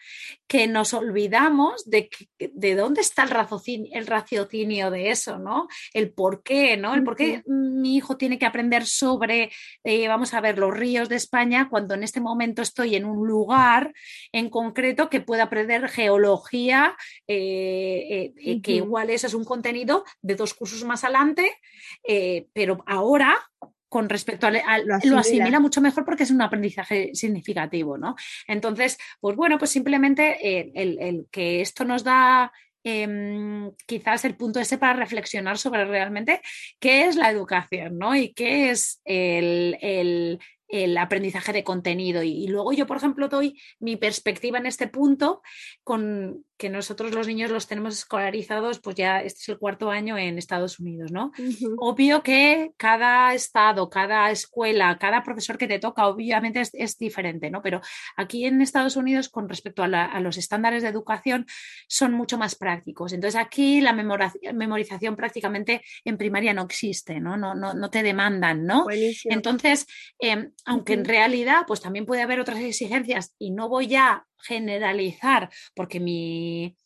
que nos olvidamos de, de dónde está el raciocinio, el raciocinio de eso, ¿no? El por qué, ¿no? El por qué mi hijo tiene que aprender sobre, eh, vamos a ver, los ríos de España cuando en este momento estoy en un lugar en concreto que pueda aprender geología, eh, eh, que igual eso es un contenido de dos cursos más adelante, pero ahora con respecto a, lo, asimila. mucho mejor porque es un aprendizaje significativo, ¿no? Entonces, pues bueno, pues simplemente eh, el, que esto nos da em, quizás el punto ese para reflexionar sobre realmente qué es la educación, ¿no? Y qué es el, el aprendizaje de contenido. Y, luego yo, por ejemplo, doy mi perspectiva en este punto con que nosotros los niños los tenemos escolarizados, pues ya este es el cuarto año en Estados Unidos, ¿no? Obvio que cada estado, cada escuela, cada profesor que te toca, obviamente es, diferente, ¿no? Pero aquí en Estados Unidos, con respecto a, los estándares de educación, son mucho más prácticos. Entonces aquí la memorización prácticamente en primaria no existe, ¿no? No, no, no te demandan, ¿no? Entonces, em, aunque en realidad pues también puede haber otras exigencias y no voy a generalizar porque mi,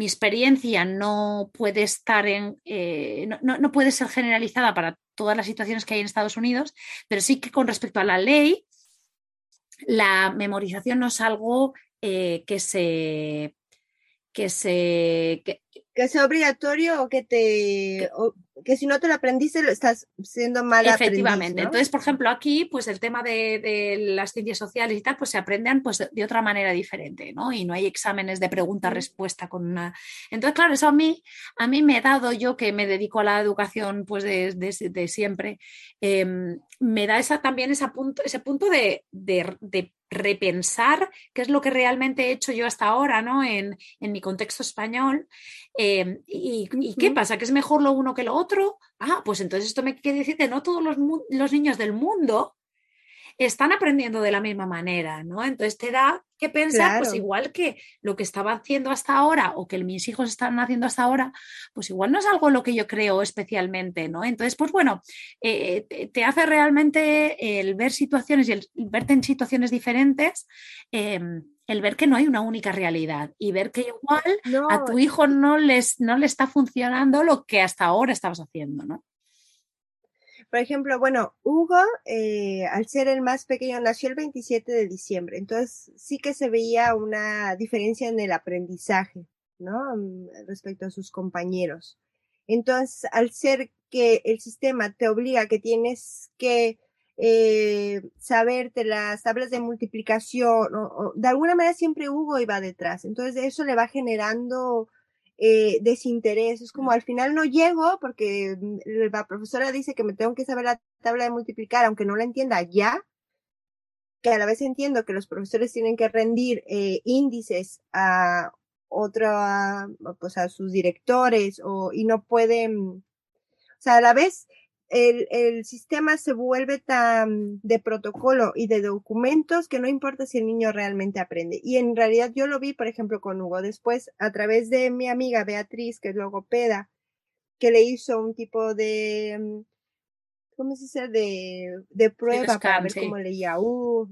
experiencia no puede estar en, eh, no, puede ser generalizada para todas las situaciones que hay en Estados Unidos, pero sí que con respecto a la ley, la memorización no es algo eh, que se que se que sea obligatorio o que te que, si no te lo aprendiste lo estás siendo mal efectivamente. entonces por ejemplo aquí pues el tema de, las ciencias sociales y tal pues se aprenden pues de, otra manera diferente no y no hay exámenes de pregunta respuesta con una entonces claro eso a mí a mí me ha dado yo que me dedico a la educación pues de, siempre em, me da esa también ese punto ese punto de, repensar qué es lo que realmente he hecho yo hasta ahora, ¿no? En, mi contexto español. Em, y, qué pasa? ¿Que es mejor lo uno que lo otro? Ah, pues entonces esto me quiere decir que no todos los, los niños del mundo están aprendiendo de la misma manera, ¿no? Entonces te da que pensar, pues igual que lo que estaba haciendo hasta ahora o que mis hijos están haciendo hasta ahora, pues igual no es algo lo que yo creo especialmente, ¿no? Entonces, pues bueno, eh, te hace realmente el ver situaciones y el verte en situaciones diferentes. Em, el ver que no hay una única realidad y ver que igual a tu hijo no, les, no le está funcionando lo que hasta ahora estabas haciendo, ¿no? Por ejemplo, bueno, Hugo, eh, al ser el más pequeño, nació el 27 de diciembre, entonces sí que se veía una diferencia en el aprendizaje, ¿no? Mm, respecto a sus compañeros. Entonces, al ser que el sistema te obliga que tienes que eh, saberte las tablas de multiplicación, o, de alguna manera siempre Hugo iba detrás. Entonces, eso le va generando eh, desinterés. Es como al final no llego porque mm, la profesora dice que me tengo que saber la tabla de multiplicar, aunque no la entienda ya, que a la vez entiendo que los profesores tienen que rendir eh, índices a otra, pues a sus directores o, y no pueden, o sea, a la vez el, el, sistema se vuelve tan de protocolo y de documentos que no importa si el niño realmente aprende. Y en realidad yo lo vi, por ejemplo, con Hugo. Después, a través de mi amiga Beatriz, que es logopeda, que le hizo un tipo de, mm, ¿cómo se dice? De, de prueba para ver cómo leía. Uh,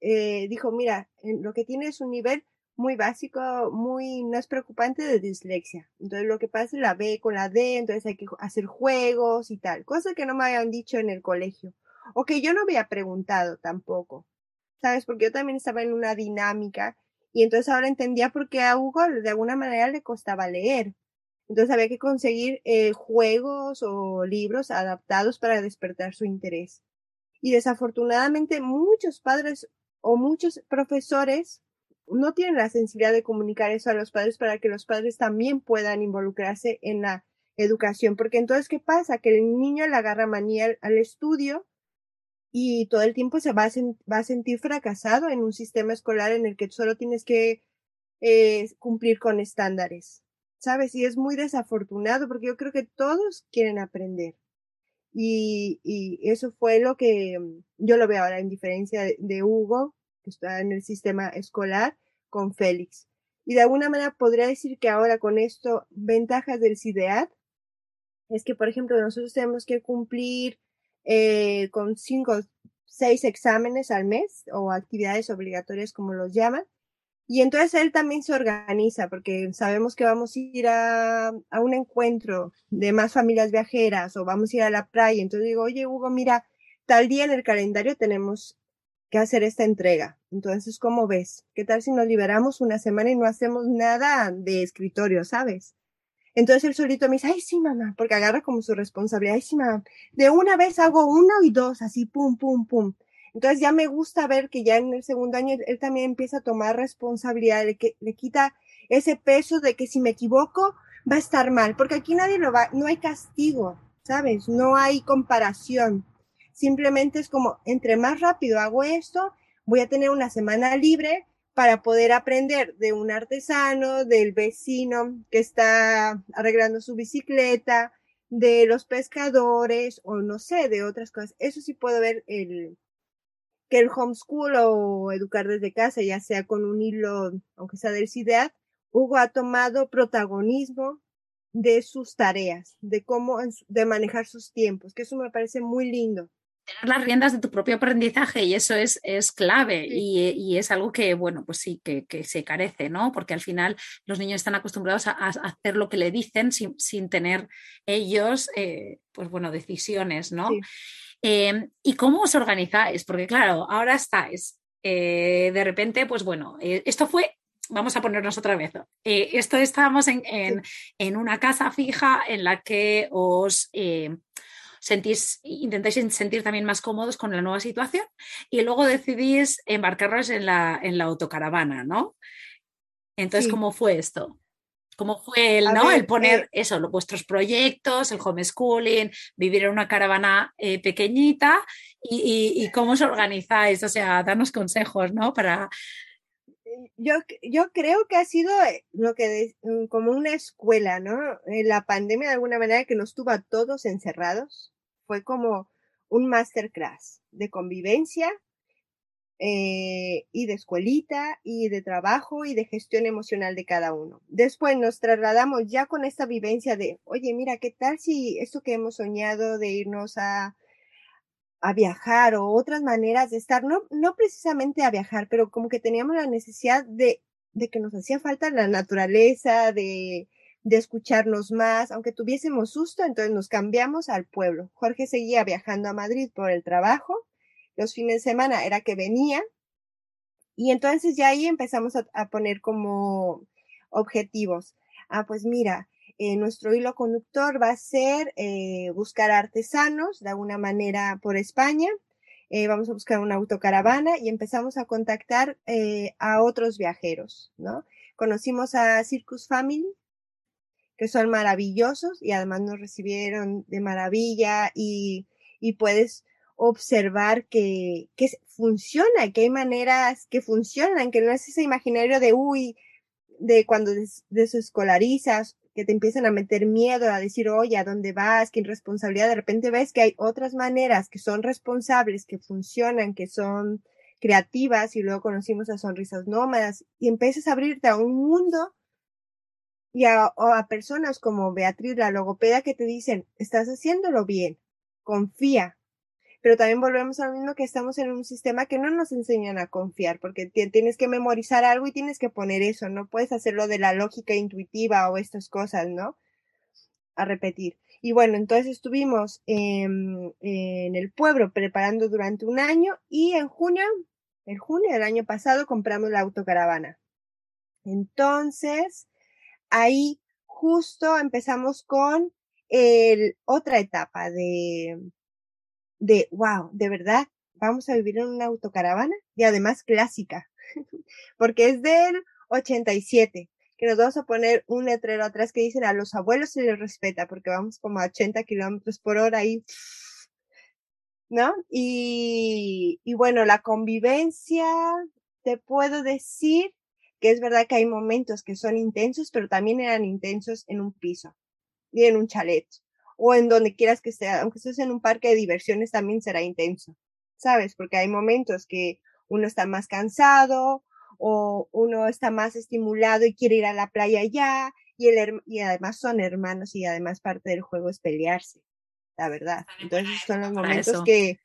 eh, dijo, mira, lo que tiene es un nivel muy básico, muy, no es preocupante de dislexia. Entonces lo que pasa es la B con la D, entonces hay que hacer juegos y tal, cosa que no me habían dicho en el colegio, o que yo no había preguntado tampoco, ¿sabes? Porque yo también estaba en una dinámica y entonces ahora entendía por qué a Hugo de alguna manera le costaba leer. Entonces había que conseguir eh, juegos o libros adaptados para despertar su interés. Y desafortunadamente muchos padres o muchos profesores no tienen la sensibilidad de comunicar eso a los padres para que los padres también puedan involucrarse en la educación. Porque entonces, ¿qué pasa? Que el niño le agarra manía al, estudio y todo el tiempo se va a, sentir fracasado en un sistema escolar en el que solo tienes que eh, cumplir con estándares. ¿Sabes? Y es muy desafortunado porque yo creo que todos quieren aprender. Y, y eso fue lo que yo lo veo ahora en diferencia de, Hugo, que está en el sistema escolar, con Félix. Y de alguna manera podría decir que ahora con esto, ventajas del CIDEAT, es que, por ejemplo, nosotros tenemos que cumplir eh, con cinco, seis exámenes al mes o actividades obligatorias como los llaman. Y entonces él también se organiza porque sabemos que vamos a ir a, a, un encuentro de más familias viajeras o vamos a ir a la playa. Entonces digo, oye Hugo, mira, tal día en el calendario tenemos que hacer esta entrega. Entonces, ¿cómo ves? ¿Qué tal si nos liberamos una semana y no hacemos nada de escritorio, sabes? Entonces él solito me dice, ay, sí, mamá, porque agarra como su responsabilidad, ay, sí, mamá, de una vez hago uno y dos, así, pum, pum, pum. Entonces ya me gusta ver que ya en el segundo año él también empieza a tomar responsabilidad, que le quita ese peso de que si me equivoco va a estar mal, porque aquí nadie lo va, no hay castigo, ¿sabes? No hay comparación. Simplemente es como, entre más rápido hago esto, voy a tener una semana libre para poder aprender de un artesano, del vecino que está arreglando su bicicleta, de los pescadores o no sé, de otras cosas. Eso sí puedo ver el que el homeschool o educar desde casa, ya sea con un hilo, aunque sea del CIDEAT, Hugo ha tomado protagonismo de sus tareas, de cómo, de manejar sus tiempos, que eso me parece muy lindo tener las riendas de tu propio aprendizaje y eso es, es clave y, es algo que, bueno, pues sí, que, se carece, ¿no? Porque al final los niños están acostumbrados a, hacer lo que le dicen sin, sin tener ellos, eh, pues bueno, decisiones, ¿no? Em, ¿Y cómo os organizáis? Porque claro, ahora estáis, eh, de repente, pues bueno, eh, esto fue vamos a ponernos otra vez. esto estábamos en, en, en, una casa fija en la que os sentís, intentáis sentir también más cómodos con la nueva situación y luego decidís embarcaros en la, en la autocaravana, ¿no? Entonces, ¿cómo fue esto? ¿Cómo fue el, ¿no? el poner eh eso, vuestros proyectos, el homeschooling, vivir en una caravana eh, pequeñita y, cómo os organizáis? O sea, danos consejos, ¿no? Para... Yo, yo creo que ha sido eh, lo que mm, como una escuela, ¿no? La pandemia de alguna manera que nos tuvo a todos encerrados, fue como un masterclass de convivencia eh, y de escuelita y de trabajo y de gestión emocional de cada uno. Después nos trasladamos ya con esta vivencia de, oye, mira, ¿qué tal si esto que hemos soñado de irnos a, a viajar o otras maneras de estar, no, no precisamente a viajar, pero como que teníamos la necesidad de, de que nos hacía falta la naturaleza, de, de escucharnos más, aunque tuviésemos susto, entonces nos cambiamos al pueblo. Jorge seguía viajando a Madrid por el trabajo, los fines de semana era que venía, y entonces ya ahí empezamos a, poner como objetivos. Ah, pues mira, eh, nuestro hilo conductor va a ser eh, buscar artesanos de alguna manera por España. Eh, vamos a buscar una autocaravana y empezamos a contactar a otros viajeros, ¿no? Conocimos a Circus Family, que son maravillosos y además nos recibieron de maravilla y, y puedes observar que, que funciona, que hay maneras que funcionan, que no es ese imaginario de, uy, de cuando desescolarizas, que te empiezan a meter miedo, a decir, oye, ¿a dónde vas? ¿Qué irresponsabilidad? De repente ves que hay otras maneras que son responsables, que funcionan, que son creativas y luego conocimos a Sonrisas Nómadas y empiezas a abrirte a un mundo y a, personas como Beatriz, la logopeda, que te dicen, estás haciéndolo bien, confía. Pero también volvemos a lo mismo que estamos en un sistema que no nos enseñan a confiar, porque tienes que memorizar algo y tienes que poner eso, no puedes hacerlo de la lógica intuitiva o estas cosas, ¿no? A repetir. Y bueno, entonces estuvimos en, en el pueblo preparando durante un año y en junio, en junio del año pasado compramos la autocaravana. Entonces, ahí justo empezamos con el, otra etapa de, de, wow, de verdad, vamos a vivir en una autocaravana y además clásica, porque es del 87, que nos vamos a poner un letrero atrás que dicen a los abuelos se les respeta, porque vamos como a 80 kilómetros por hora ahí, ¿no? Y, y bueno, la convivencia, te puedo decir que es verdad que hay momentos que son intensos, pero también eran intensos en un piso y en un chalet o en donde quieras que sea, aunque estés en un parque de diversiones también será intenso, ¿sabes? Porque hay momentos que uno está más cansado o uno está más estimulado y quiere ir a la playa ya y, el, y además son hermanos y además parte del juego es pelearse, la verdad. Entonces son los momentos que...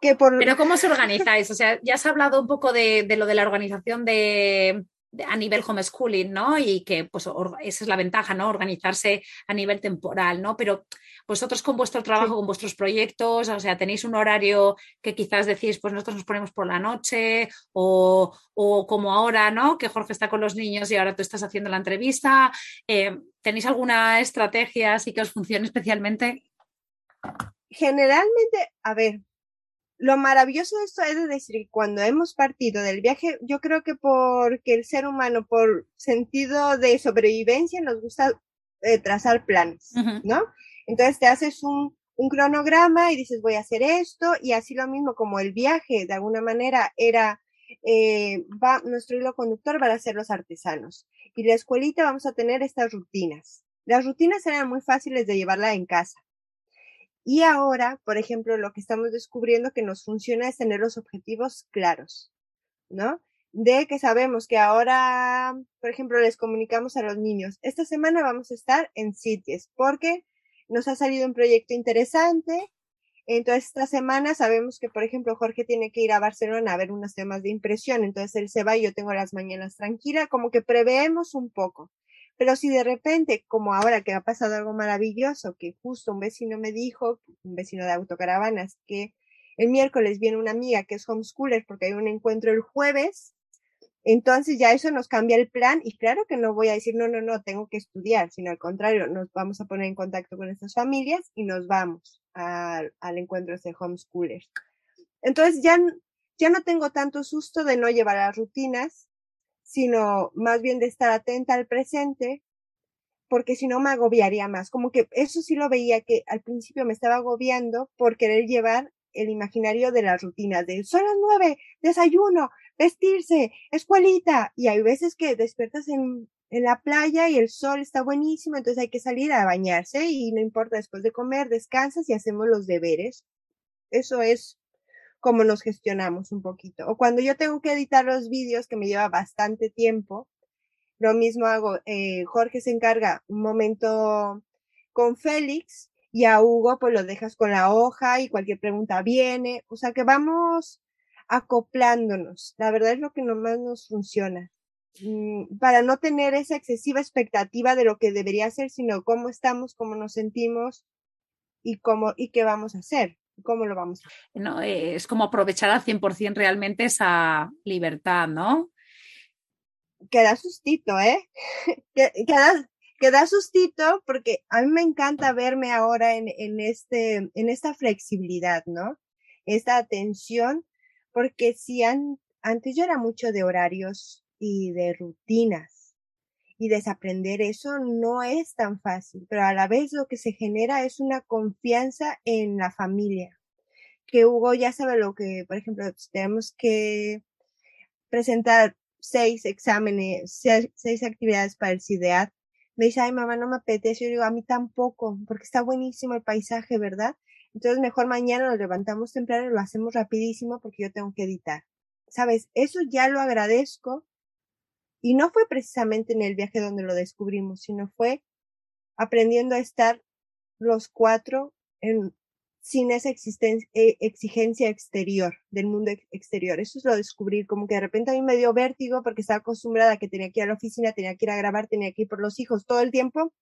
Que por... Pero ¿cómo se organiza eso? O sea, ya has hablado un poco de, de lo de la organización de, a nivel homeschooling, ¿no? Y que pues esa es la ventaja, ¿no? Organizarse a nivel temporal, ¿no? Pero vosotros con vuestro trabajo, con vuestros proyectos, o sea, tenéis un horario que quizás decís, pues nosotros nos ponemos por la noche o, o como ahora, ¿no? Que Jorge está con los niños y ahora tú estás haciendo la entrevista. Eh, ¿Tenéis alguna estrategia así que os funcione especialmente? Generalmente, a ver, lo maravilloso de esto es decir que cuando hemos partido del viaje, yo creo que porque el ser humano, por sentido de sobrevivencia, nos gusta eh, trazar planes, ¿no? Entonces te haces un, un cronograma y dices, voy a hacer esto, y así lo mismo como el viaje, de alguna manera, era, eh, va, nuestro hilo conductor van a ser los artesanos. Y la escuelita vamos a tener estas rutinas. Las rutinas eran muy fáciles de llevarla en casa. Y ahora, por ejemplo, lo que estamos descubriendo que nos funciona es tener los objetivos claros, ¿no? De que sabemos que ahora, por ejemplo, les comunicamos a los niños, esta semana vamos a estar en sitios porque nos ha salido un proyecto interesante. Entonces, esta semana sabemos que, por ejemplo, Jorge tiene que ir a Barcelona a ver unos temas de impresión. Entonces, él se va y yo tengo las mañanas tranquila, como que preveemos un poco. Pero si de repente, como ahora que ha pasado algo maravilloso, que justo un vecino me dijo, un vecino de autocaravanas, que el miércoles viene una amiga que es homeschooler porque hay un encuentro el jueves, entonces ya eso nos cambia el plan y claro que no voy a decir, no, no, no, tengo que estudiar, sino al contrario, nos vamos a poner en contacto con estas familias y nos vamos al, encuentro de homeschoolers. Entonces ya, ya no tengo tanto susto de no llevar las rutinas, sino más bien de estar atenta al presente, porque si no me agobiaría más. Como que eso sí lo veía que al principio me estaba agobiando por querer llevar el imaginario de las rutinas de son las nueve, desayuno, vestirse, escuelita. Y hay veces que despiertas en, en la playa y el sol está buenísimo, entonces hay que salir a bañarse y no importa después de comer, descansas y hacemos los deberes. Eso es cómo nos gestionamos un poquito. O cuando yo tengo que editar los vídeos, que me lleva bastante tiempo, lo mismo hago. Eh, Jorge se encarga un momento con Félix y a Hugo pues lo dejas con la hoja y cualquier pregunta viene. O sea que vamos acoplándonos. La verdad es lo que nomás nos funciona. Mm, para no tener esa excesiva expectativa de lo que debería ser, sino cómo estamos, cómo nos sentimos y cómo y qué vamos a hacer. ¿Cómo lo vamos? No, es como aprovechar al 100% realmente esa libertad, ¿no? Queda sustito, ¿eh? Queda, queda sustito porque a mí me encanta verme ahora en, en, este, en esta flexibilidad, ¿no? Esta atención, porque si antes yo era mucho de horarios y de rutinas y desaprender eso no es tan fácil, pero a la vez lo que se genera es una confianza en la familia, que Hugo ya sabe lo que, por ejemplo, tenemos que presentar seis exámenes, seis, actividades para el CIDEAD, me dice, ay mamá, no me apetece, yo digo, a mí tampoco, porque está buenísimo el paisaje, ¿verdad? Entonces mejor mañana nos levantamos temprano y lo hacemos rapidísimo porque yo tengo que editar. ¿Sabes? Eso ya lo agradezco y no fue precisamente en el viaje donde lo descubrimos, sino fue aprendiendo a estar los cuatro en, sin esa eh, exigencia exterior, del mundo exterior. Eso es lo descubrir, como que de repente a mí me dio vértigo porque estaba acostumbrada a que tenía que ir a la oficina, tenía que ir a grabar, tenía que ir por los hijos todo el tiempo.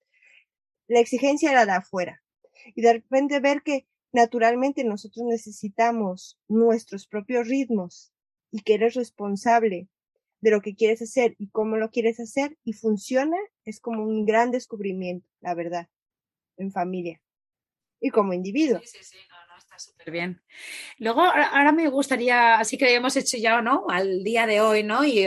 La exigencia era de afuera. Y de repente ver que naturalmente nosotros necesitamos nuestros propios ritmos y que eres responsable de lo que quieres hacer y cómo lo quieres hacer y funciona, es como un gran descubrimiento, la verdad, en familia y como individuo. Está súper bien. Luego, ahora me gustaría, así que hemos hecho ya, ¿no? Al día de hoy, ¿no? Y,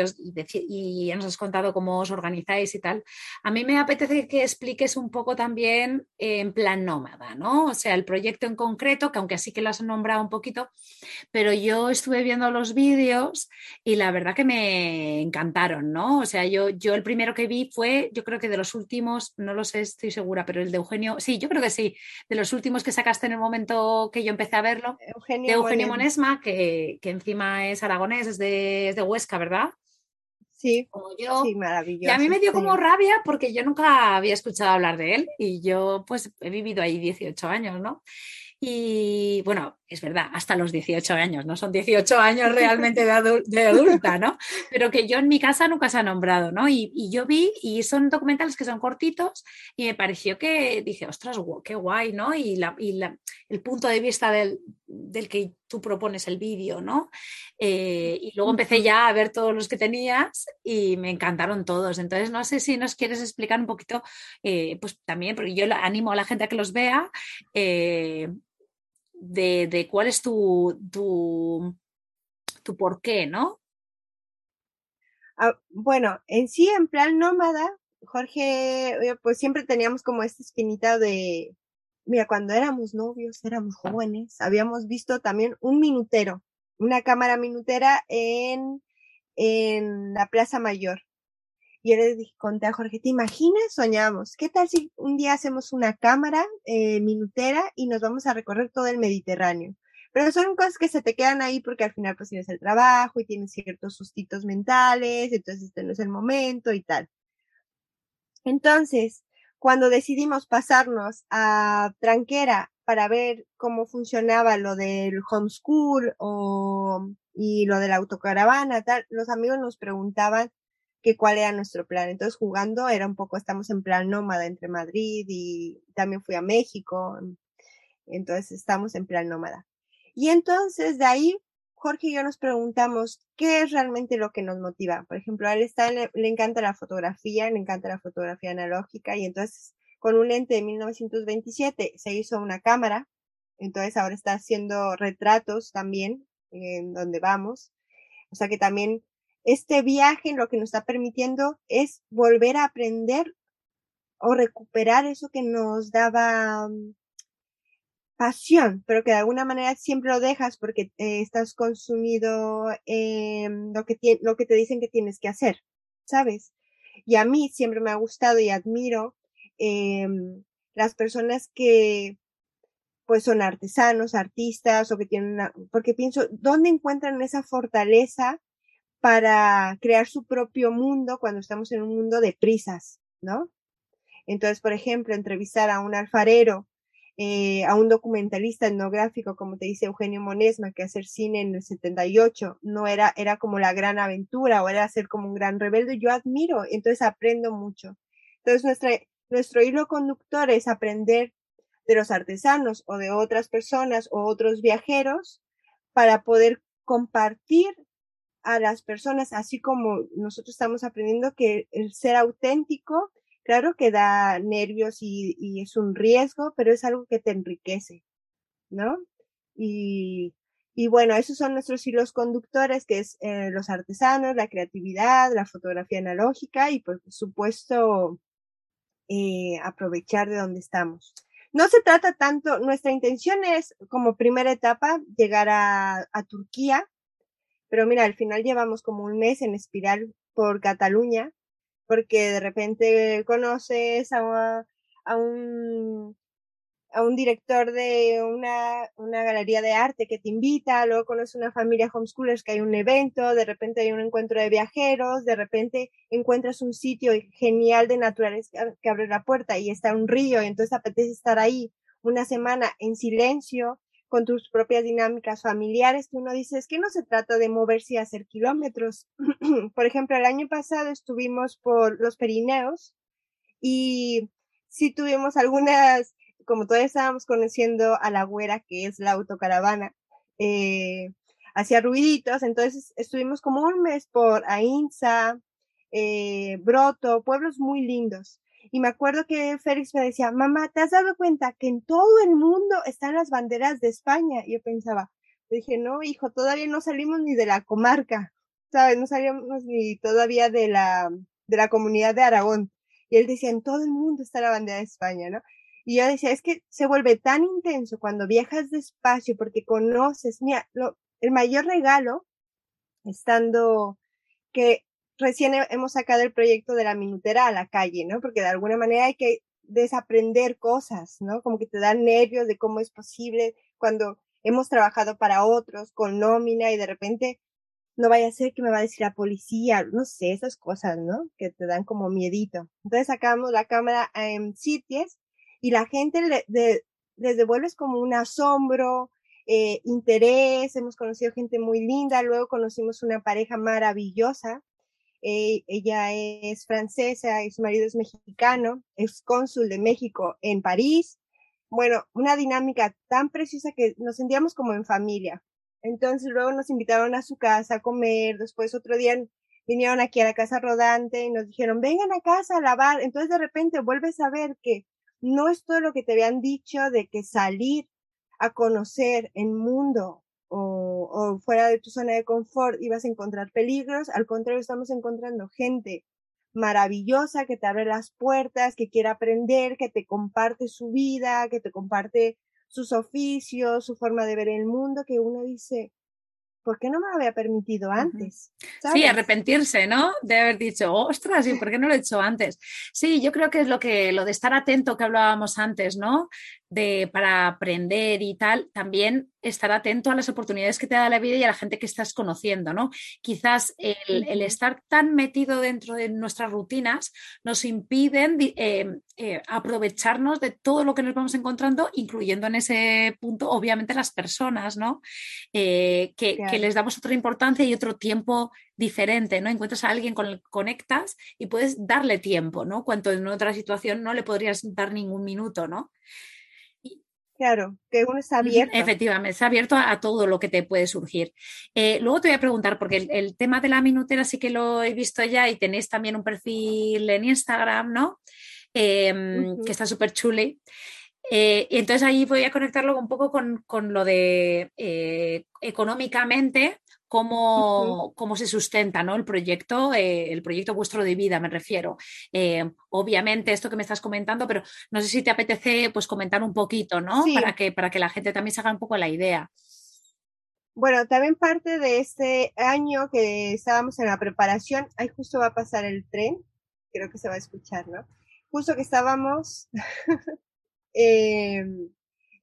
y nos has contado cómo os organizáis y tal. A mí me apetece que expliques un poco también en plan nómada, ¿no? O sea, el proyecto en concreto, que aunque así que lo has nombrado un poquito, pero yo estuve viendo los vídeos y la verdad que me encantaron, ¿no? O sea, yo, yo el primero que vi fue, yo creo que de los últimos, no lo sé, estoy segura, pero el de Eugenio, sí, yo creo que sí, de los últimos que sacaste en el momento que yo empecé a verlo, de Eugenio Monesma, que, encima es aragonés, es de, de Huesca, ¿verdad? Sí, como yo. Sí, maravilloso. Y a mí me dio como rabia porque yo nunca había escuchado hablar de él y yo pues he vivido ahí 18 años, ¿no? Y bueno, es verdad, hasta los 18 años, no son 18 años realmente de, adulta, ¿no? Pero que yo en mi casa nunca se ha nombrado, ¿no? Y, yo vi, y son documentales que son cortitos, y me pareció que dije, ostras, qué guay, ¿no? Y, la, y el punto de vista del, que tú propones el vídeo, ¿no? Eh, y luego empecé ya a ver todos los que tenías y me encantaron todos. Entonces, no sé si nos quieres explicar un poquito, eh, pues también, porque yo animo a la gente a que los vea. Eh, de, cuál es tu, tu, tu por qué, ¿no? Ah, bueno, en sí, en plan nómada, Jorge, eh, pues siempre teníamos como esta espinita de, mira, cuando éramos novios, éramos jóvenes, habíamos visto también un minutero, una cámara minutera en, en la Plaza Mayor. Y yo le dije, conté a Jorge, ¿te imaginas? Soñamos. ¿Qué tal si un día hacemos una cámara eh, minutera y nos vamos a recorrer todo el Mediterráneo? Pero son cosas que se te quedan ahí porque al final pues tienes el trabajo y tienes ciertos sustitos mentales, entonces este no es el momento y tal. Entonces, cuando decidimos pasarnos a Tranquera para ver cómo funcionaba lo del homeschool o, y lo de la autocaravana, tal, los amigos nos preguntaban que cuál era nuestro plan. Entonces jugando era un poco, estamos en plan nómada entre Madrid y también fui a México. Entonces estamos en plan nómada. Y entonces de ahí Jorge y yo nos preguntamos qué es realmente lo que nos motiva. Por ejemplo, a él está, le, encanta la fotografía, le encanta la fotografía analógica y entonces con un lente de 1927 se hizo una cámara. Entonces ahora está haciendo retratos también en donde vamos. O sea que también este viaje lo que nos está permitiendo es volver a aprender o recuperar eso que nos daba mm, pasión, pero que de alguna manera siempre lo dejas porque eh, estás consumido en lo que, lo que te dicen que tienes que hacer, ¿sabes? Y a mí siempre me ha gustado y admiro em, las personas que pues son artesanos, artistas o que tienen una, porque pienso, ¿dónde encuentran esa fortaleza para crear su propio mundo cuando estamos en un mundo de prisas, ¿no? Entonces, por ejemplo, entrevistar a un alfarero, eh, a un documentalista etnográfico, como te dice Eugenio Monesma, que hacer cine en el 78 no era, era como la gran aventura o era ser como un gran rebelde, yo admiro, entonces aprendo mucho. Entonces, nuestra, nuestro hilo conductor es aprender de los artesanos o de otras personas o otros viajeros para poder compartir a las personas, así como nosotros estamos aprendiendo que el ser auténtico, claro que da nervios y, es un riesgo, pero es algo que te enriquece, ¿no? Y, y bueno, esos son nuestros hilos conductores, que es eh, los artesanos, la creatividad, la fotografía analógica y por supuesto eh, aprovechar de donde estamos. No se trata tanto, nuestra intención es como primera etapa llegar a, a Turquía, pero mira, al final llevamos como un mes en espiral por Cataluña, porque de repente conoces a, a un a un director de una, una galería de arte que te invita, luego conoces una familia homeschoolers que hay un evento, de repente hay un encuentro de viajeros, de repente encuentras un sitio genial de naturaleza que abre la puerta y está un río y entonces apetece estar ahí una semana en silencio con tus propias dinámicas familiares, que uno dice, es que no se trata de moverse y hacer kilómetros. por ejemplo, el año pasado estuvimos por los Perineos y sí tuvimos algunas, como todavía estábamos conociendo a la güera, que es la autocaravana, eh, hacía ruiditos, entonces estuvimos como un mes por Ainsa, eh, Broto, pueblos muy lindos. Y me acuerdo que Félix me decía, mamá, ¿te has dado cuenta que en todo el mundo están las banderas de España? Y yo pensaba, le dije, no, hijo, todavía no salimos ni de la comarca, ¿sabes? No salimos ni todavía de la, de la comunidad de Aragón. Y él decía, en todo el mundo está la bandera de España, ¿no? Y yo decía, es que se vuelve tan intenso cuando viajas despacio porque conoces, mira, lo, el mayor regalo, estando que recién hemos sacado el proyecto de la minutera a la calle, ¿no? Porque de alguna manera hay que desaprender cosas, ¿no? Como que te dan nervios de cómo es posible cuando hemos trabajado para otros con nómina y de repente no vaya a ser que me va a decir la policía, no sé, esas cosas, ¿no? Que te dan como miedito. Entonces sacamos la cámara en sitios y la gente le, les devuelves como un asombro, eh, interés, hemos conocido gente muy linda, luego conocimos una pareja maravillosa eh, ella es francesa y su marido es mexicano, es cónsul de México en París. Bueno, una dinámica tan preciosa que nos sentíamos como en familia. Entonces luego nos invitaron a su casa a comer, después otro día vinieron aquí a la casa rodante y nos dijeron, vengan a casa a lavar. Entonces de repente vuelves a ver que no es todo lo que te habían dicho de que salir a conocer el mundo o, o, fuera de tu zona de confort ibas a encontrar peligros, al contrario, estamos encontrando gente maravillosa que te abre las puertas, que quiere aprender, que te comparte su vida, que te comparte sus oficios, su forma de ver el mundo, que uno dice, ¿por qué no me lo había permitido antes? Sí, arrepentirse, ¿no? De haber dicho, ostras, ¿y por qué no lo he hecho antes? Sí, yo creo que es lo que lo de estar atento que hablábamos antes, ¿no? De para aprender y tal, también estar atento a las oportunidades que te da la vida y a la gente que estás conociendo, ¿no? Quizás el, estar tan metido dentro de nuestras rutinas nos impiden eh, eh, aprovecharnos de todo lo que nos vamos encontrando, incluyendo en ese punto, obviamente, las personas, ¿no? Eh, que, que, les damos otra importancia y otro tiempo diferente, ¿no? Encuentras a alguien con el que conectas y puedes darle tiempo, ¿no? Cuanto en otra situación no le podrías dar ningún minuto, ¿no? Claro, que uno está abierto. Efectivamente, está abierto a, todo lo que te puede surgir. Eh, luego te voy a preguntar, porque el, tema de la minutera sí que lo he visto ya y tenéis también un perfil en Instagram, ¿no? Em, que está súper chuli. Eh, y entonces ahí voy a conectarlo un poco con, con lo de eh, económicamente, cómo, cómo se sustenta ¿no? el proyecto, eh, el proyecto vuestro de vida, me refiero. Eh, obviamente, esto que me estás comentando, pero no sé si te apetece pues comentar un poquito, ¿no? Para, que, para que la gente también se haga un poco la idea. Bueno, también parte de este año que estábamos en la preparación, ahí justo va a pasar el tren, creo que se va a escuchar, ¿no? Justo que estábamos em,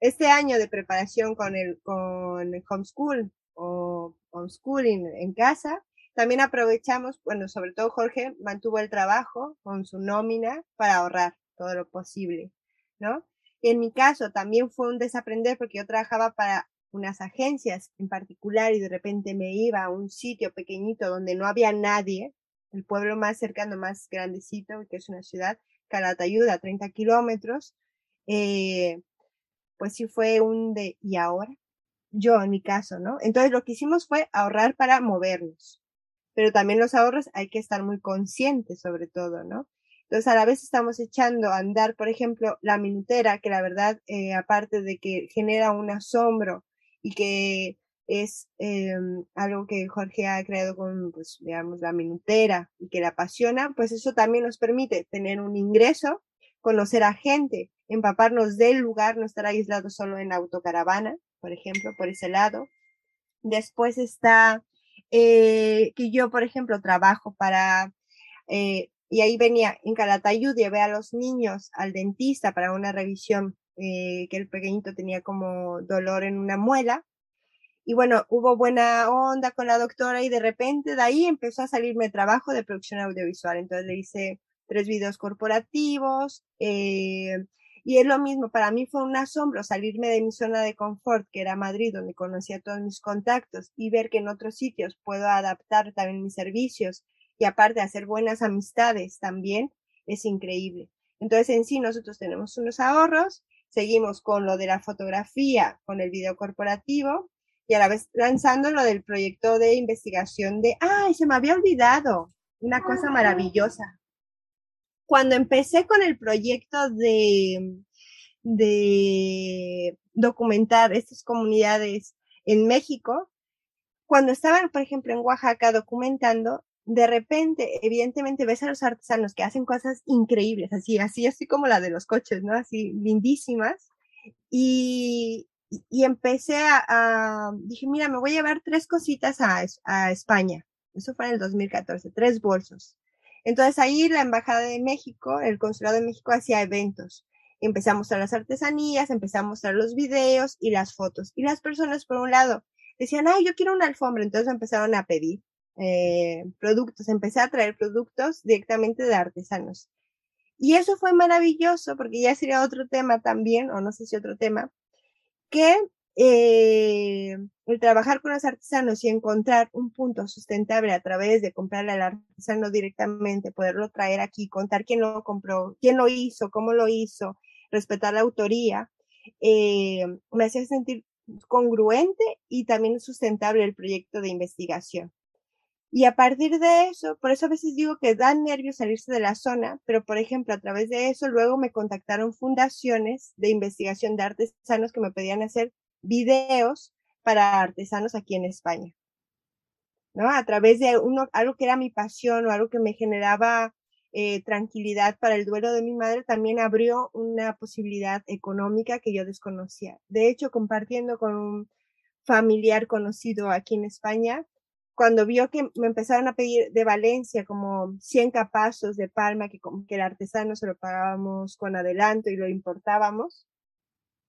este año de preparación con el, con el homeschool o homeschooling en casa. También aprovechamos, bueno, sobre todo Jorge mantuvo el trabajo con su nómina para ahorrar todo lo posible, ¿no? En mi caso también fue un desaprender porque yo trabajaba para unas agencias en particular y de repente me iba a un sitio pequeñito donde no había nadie, el pueblo más cercano, más grandecito, que es una ciudad, Calatayuda, 30 kilómetros, eh, pues sí fue un de, ¿y ahora? Yo en mi caso, ¿no? Entonces lo que hicimos fue ahorrar para movernos, pero también los ahorros hay que estar muy conscientes sobre todo, ¿no? Entonces a la vez estamos echando a andar, por ejemplo, la minutera, que la verdad, eh, aparte de que genera un asombro y que es eh, algo que Jorge ha creado con, pues, digamos, la minutera y que le apasiona, pues eso también nos permite tener un ingreso, conocer a gente, empaparnos del lugar, no estar aislados solo en la autocaravana, por ejemplo, por ese lado. Después está eh, que yo, por ejemplo, trabajo para, eh, y ahí venía en Calatayud, llevé a los niños al dentista para una revisión, eh, que el pequeñito tenía como dolor en una muela. Y bueno, hubo buena onda con la doctora y de repente de ahí empezó a salirme trabajo de producción audiovisual. Entonces le hice tres videos corporativos, eh, y es lo mismo, para mí fue un asombro salirme de mi zona de confort, que era Madrid, donde conocía todos mis contactos, y ver que en otros sitios puedo adaptar también mis servicios y aparte hacer buenas amistades también, es increíble. Entonces en sí nosotros tenemos unos ahorros, seguimos con lo de la fotografía, con el video corporativo y a la vez lanzando lo del proyecto de investigación de, ay, se me había olvidado, una cosa maravillosa cuando empecé con el proyecto de, documentar estas comunidades en México, cuando estaban, por ejemplo, en Oaxaca documentando, de repente, evidentemente, ves a los artesanos que hacen cosas increíbles, así, así, así como la de los coches, ¿no? Así, lindísimas. Y, y empecé a, dije, mira, me voy a llevar tres cositas a, a España. Eso fue en el 2014, tres bolsos. Entonces ahí la Embajada de México, el Consulado de México hacía eventos. Empecé a las artesanías, empecé a mostrar los videos y las fotos. Y las personas, por un lado, decían, ay, yo quiero una alfombra. Entonces empezaron a pedir eh, productos. Empecé a traer productos directamente de artesanos. Y eso fue maravilloso porque ya sería otro tema también, o no sé si otro tema, que eh, el trabajar con los artesanos y encontrar un punto sustentable a través de comprarle al artesano directamente, poderlo traer aquí, contar quién lo compró, quién lo hizo, cómo lo hizo, respetar la autoría, eh, me hacía sentir congruente y también sustentable el proyecto de investigación. Y a partir de eso, por eso a veces digo que dan nervios salirse de la zona, pero por ejemplo, a través de eso luego me contactaron fundaciones de investigación de artesanos que me pedían hacer videos para artesanos aquí en España. ¿No? A través de uno, algo que era mi pasión o algo que me generaba eh, tranquilidad para el duelo de mi madre, también abrió una posibilidad económica que yo desconocía. De hecho, compartiendo con un familiar conocido aquí en España, cuando vio que me empezaron a pedir de Valencia como 100 capazos de palma, que, que el artesano se lo pagábamos con adelanto y lo importábamos,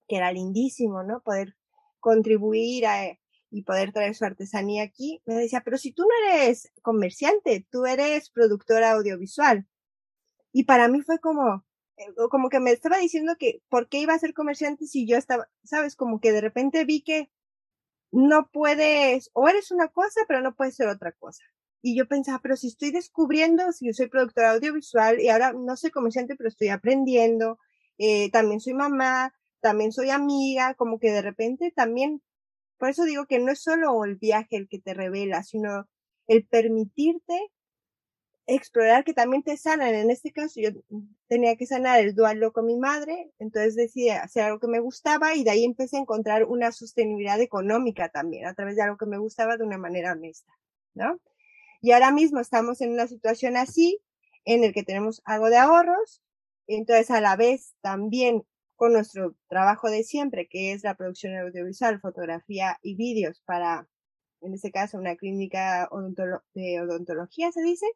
que era lindísimo, ¿no? Poder contribuir a, y poder traer su artesanía aquí, me decía, pero si tú no eres comerciante, tú eres productora audiovisual. Y para mí fue como, eh, como que me estaba diciendo que, ¿por qué iba a ser comerciante si yo estaba, sabes, como que de repente vi que no puedes, o eres una cosa, pero no puedes ser otra cosa. Y yo pensaba, pero si estoy descubriendo, si yo soy productora audiovisual y ahora no soy comerciante, pero estoy aprendiendo, eh, también soy mamá, también soy amiga, como que de repente también, por eso digo que no es solo el viaje el que te revela, sino el permitirte explorar que también te sanan. En este caso yo tenía que sanar el duelo con mi madre, entonces decidí hacer algo que me gustaba y de ahí empecé a encontrar una sostenibilidad económica también a través de algo que me gustaba de una manera honesta, ¿no? Y ahora mismo estamos en una situación así, en el que tenemos algo de ahorros, entonces a la vez también con nuestro trabajo de siempre, que es la producción audiovisual, fotografía y vídeos para, en este caso, una clínica de odontología, se dice,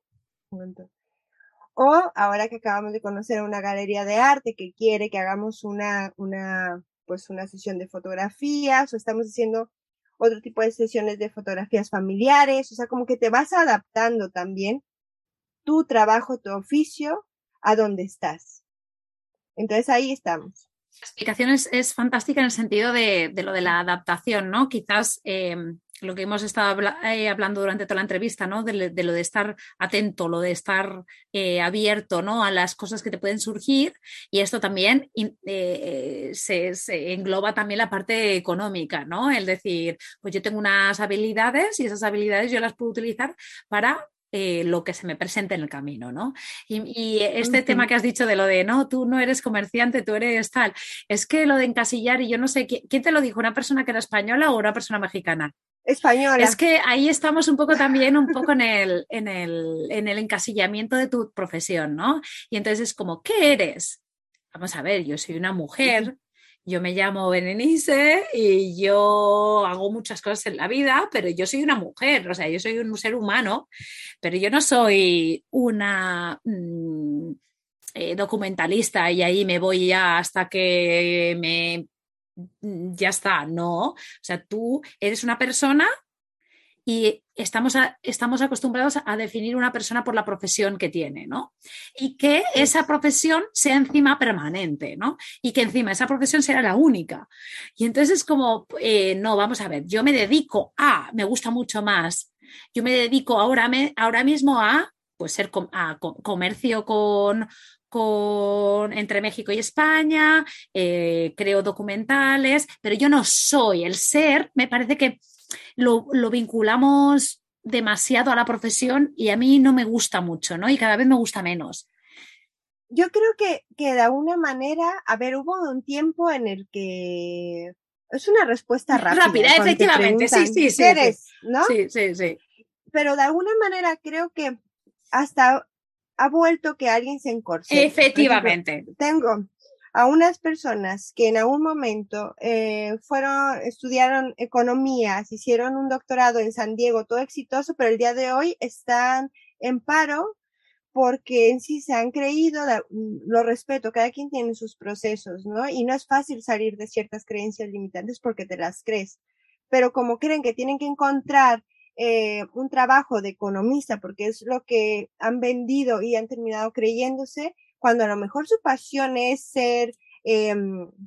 o ahora que acabamos de conocer una galería de arte que quiere que hagamos una, una, pues una sesión de fotografías o estamos haciendo otro tipo de sesiones de fotografías familiares, o sea, como que te vas adaptando también tu trabajo, tu oficio a donde estás. Entonces ahí estamos. La explicación es, fantástica en el sentido de, lo de la adaptación, ¿no? Quizás eh, lo que hemos estado eh, hablando durante toda la entrevista, ¿no? De, lo de estar atento, lo de estar eh, abierto, ¿no? A las cosas que te pueden surgir y esto también eh, se, engloba también la parte económica, ¿no? El decir, pues yo tengo unas habilidades y esas habilidades yo las puedo utilizar para lo que se me presente en el camino, ¿no? Y, este tema que has dicho de lo de, no, tú no eres comerciante, tú eres tal, es que lo de encasillar, y yo no sé, ¿quién te lo dijo? ¿Una persona que era española o una persona mexicana? española. Es que ahí estamos un poco también, un poco en el, en el, en el encasillamiento de tu profesión, ¿no? Y entonces es como, ¿qué eres? Vamos a ver, yo soy una mujer, yo me llamo Berenice y yo hago muchas cosas en la vida, pero yo soy una mujer, o sea, yo soy un ser humano, pero yo no soy una mm, eh, documentalista y ahí me voy ya hasta que me Mm, ya está, no. O sea, tú eres una persona y estamos, estamos acostumbrados a definir una persona por la profesión que tiene, ¿no? Y que esa profesión sea encima permanente, ¿no? Y que encima esa profesión sea la única. Y entonces es como, eh, no, vamos a ver, yo me dedico a, me gusta mucho más, yo me dedico ahora, me, ahora mismo a pues ser a comercio con, con, entre México y España, eh, creo documentales, pero yo no soy el ser, me parece que lo, vinculamos demasiado a la profesión y a mí no me gusta mucho, ¿no? Y cada vez me gusta menos. yo creo que, que de alguna manera, a ver, hubo un tiempo en el que es una respuesta rápida. Rápida, efectivamente, sí, sí, sí. Eres, ¿no? Sí, sí, sí. Pero de alguna manera creo que hasta ha vuelto que alguien se encorsete. Efectivamente. tengo a unas personas que en algún momento eh, fueron, estudiaron economía, hicieron un doctorado en San Diego, todo exitoso, pero el día de hoy están en paro porque en sí se han creído, lo respeto, cada quien tiene sus procesos, ¿no? Y no es fácil salir de ciertas creencias limitantes porque te las crees. Pero como creen que tienen que encontrar eh, un trabajo de economista porque es lo que han vendido y han terminado creyéndose, cuando a lo mejor su pasión es ser, eh,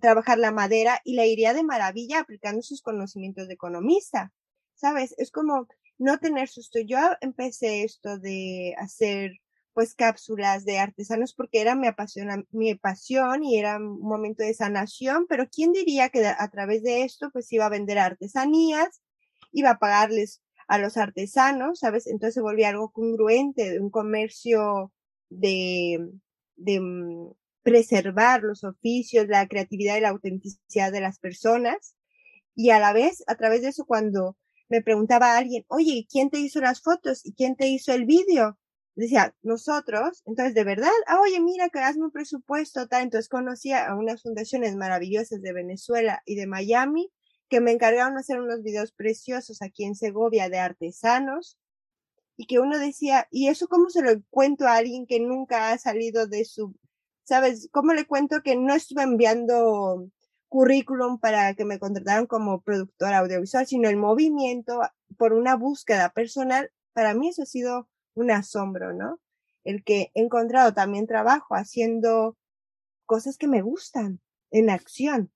trabajar la madera y la iría de maravilla aplicando sus conocimientos de economista. ¿Sabes? Es como no tener susto. Yo empecé esto de hacer pues cápsulas de artesanos porque era mi, apasiona, mi pasión y era un momento de sanación, pero ¿quién diría que a través de esto pues iba a vender artesanías, iba a pagarles a los artesanos, ¿sabes? Entonces se volvía algo congruente, de un comercio de, de mm, preservar los oficios, la creatividad y la autenticidad de las personas. Y a la vez, a través de eso, cuando me preguntaba a alguien, oye, ¿quién te hizo las fotos? ¿Y quién te hizo el vídeo? decía, nosotros, entonces de verdad, ah, oye, mira que hazme un presupuesto, tal. Entonces conocía a unas fundaciones maravillosas de Venezuela y de Miami que me encargaron hacer unos videos preciosos aquí en Segovia de artesanos y que uno decía, ¿y eso cómo se lo cuento a alguien que nunca ha salido de su, sabes, cómo le cuento que no estuve enviando currículum para que me contrataran como productora audiovisual, sino el movimiento por una búsqueda personal? Para mí eso ha sido un asombro, ¿no? El que he encontrado también trabajo haciendo cosas que me gustan en acción.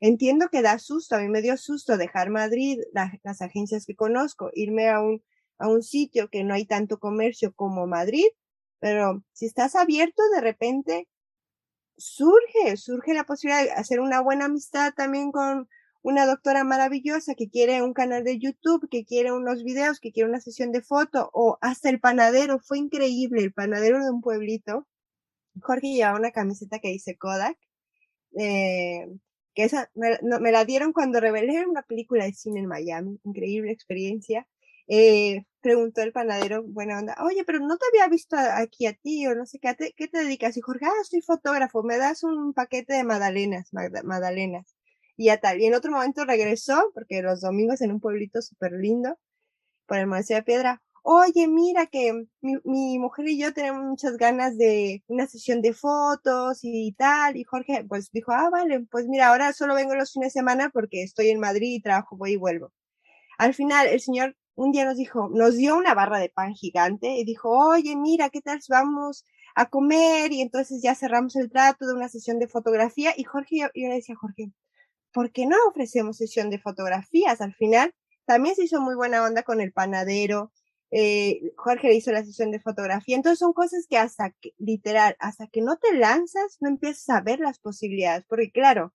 Entiendo que da susto, a mí me dio susto dejar Madrid, las agencias que conozco, irme a un, a un sitio que no hay tanto comercio como Madrid, pero si estás abierto, de repente surge, surge la posibilidad de hacer una buena amistad también con una doctora maravillosa que quiere un canal de YouTube, que quiere unos videos, que quiere una sesión de foto, o hasta el panadero, fue increíble, el panadero de un pueblito. Jorge llevaba una camiseta que dice Kodak, eh, que esa me, la dieron cuando revelé una película de cine en Miami, increíble experiencia. Eh, preguntó el panadero, buena onda, oye, pero no te había visto aquí a ti, o no sé qué, ¿qué te dedicas? Y Jorge, ah, soy fotógrafo, me das un paquete de magdalenas, magdalenas y ya tal. Y en otro momento regresó, porque los domingos en un pueblito súper lindo, por el Monte de Piedra, oye, mira que mi, mi, mujer y yo tenemos muchas ganas de una sesión de fotos y tal. Y Jorge, pues dijo, ah, vale, pues mira, ahora solo vengo los fines de semana porque estoy en Madrid y trabajo, voy y vuelvo. Al final, el señor un día nos dijo, nos dio una barra de pan gigante y dijo, oye, mira, ¿qué tal vamos a comer? Y entonces ya cerramos el trato de una sesión de fotografía. Y Jorge, yo, le decía Jorge, ¿por qué no ofrecemos sesión de fotografías? Al final, también se hizo muy buena onda con el panadero, eh, Jorge le hizo la sesión de fotografía. Entonces son cosas que hasta que, literal, hasta que no te lanzas, no empiezas a ver las posibilidades. Porque claro,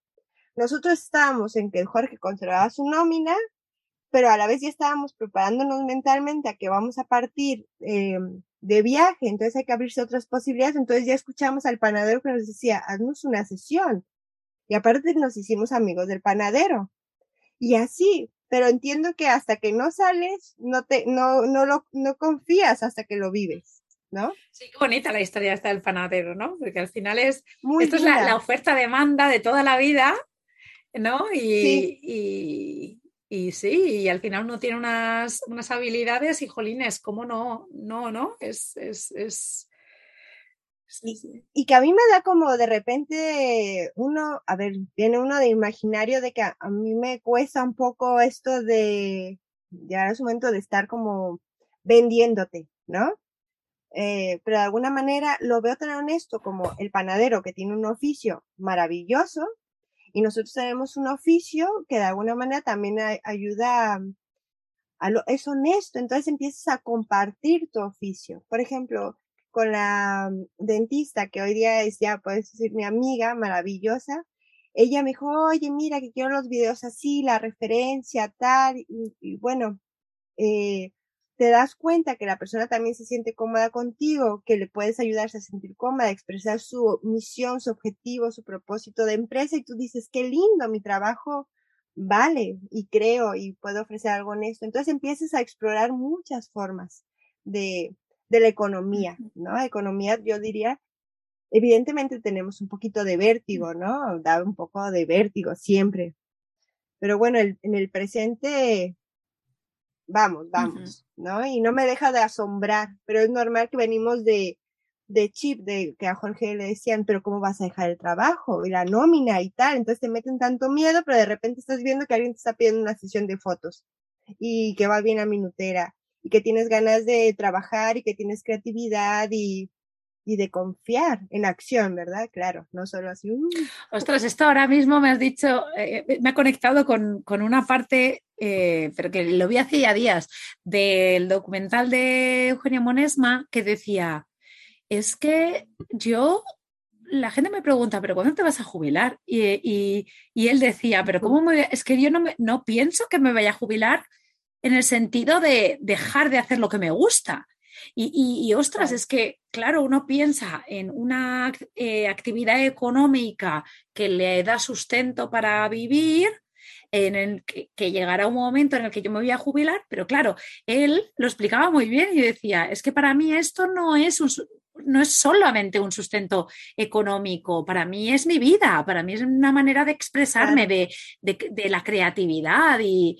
nosotros estábamos en que Jorge conservaba su nómina, pero a la vez ya estábamos preparándonos mentalmente a que vamos a partir eh, de viaje, entonces hay que abrirse otras posibilidades. Entonces ya escuchamos al panadero que nos decía, haznos una sesión. Y aparte nos hicimos amigos del panadero. Y así, pero entiendo que hasta que no sales, no te, no, no lo, no confías hasta que lo vives, ¿no? Sí, qué bonita la historia esta del panadero, ¿no? Porque al final es, Muy esto es la, oferta-demanda de toda la vida, ¿no? Y sí. y, y, sí, y al final uno tiene unas, unas habilidades y jolines, ¿cómo no? No, no, es, es, es y, que a mí me da como de repente uno, a ver, viene uno de imaginario de que a, mí me cuesta un poco esto de, ya es momento de estar como vendiéndote, ¿no? Eh, pero de alguna manera lo veo tan honesto como el panadero que tiene un oficio maravilloso y nosotros tenemos un oficio que de alguna manera también ayuda a lo, es honesto, entonces empiezas a compartir tu oficio. Por ejemplo, con la mm, dentista, que hoy día es ya, puedes decir, mi amiga maravillosa, ella me dijo, oye, mira, que quiero los videos así, la referencia, tal, y, bueno, eh, te das cuenta que la persona también se siente cómoda contigo, que le puedes ayudarse a sentir cómoda, a expresar su misión, su objetivo, su propósito de empresa y tú dices, qué lindo, mi trabajo vale y creo y puedo ofrecer algo honesto. Entonces empiezas a explorar muchas formas de, de la economía, ¿no? Economía, yo diría, evidentemente tenemos un poquito de vértigo, ¿no? Da un poco de vértigo siempre. Pero bueno, el, en el presente vamos, vamos, ¿no? Y no me deja de asombrar, pero es normal que venimos de, de chip, de que a Jorge le decían, pero ¿cómo vas a dejar el trabajo? Y la nómina y tal, entonces te meten tanto miedo, pero de repente estás viendo que alguien te está pidiendo una sesión de fotos y que va bien a minutera y que tienes ganas de trabajar y que tienes creatividad y, y de confiar en acción, ¿verdad? Claro, no solo así. Uh. Ostras, esto ahora mismo me has dicho, eh, me ha conectado con, con una parte, eh, pero que lo vi hace ya días, del documental de Eugenio Monesma que decía, es que yo la gente me pregunta, ¿pero cuándo te vas a jubilar? Y, y, y él decía, ¿pero cómo me, Es que yo no, me, no pienso que me vaya a jubilar en el sentido de dejar de hacer lo que me gusta. Y, ostras, es que, claro, uno piensa en una eh, actividad económica que le da sustento para vivir, en el que, llegará un momento en el que yo me voy a jubilar, pero claro, él lo explicaba muy bien y decía, es que para mí esto no es no es solamente un sustento económico, para mí es mi vida, para mí es una manera de expresarme de, la creatividad y,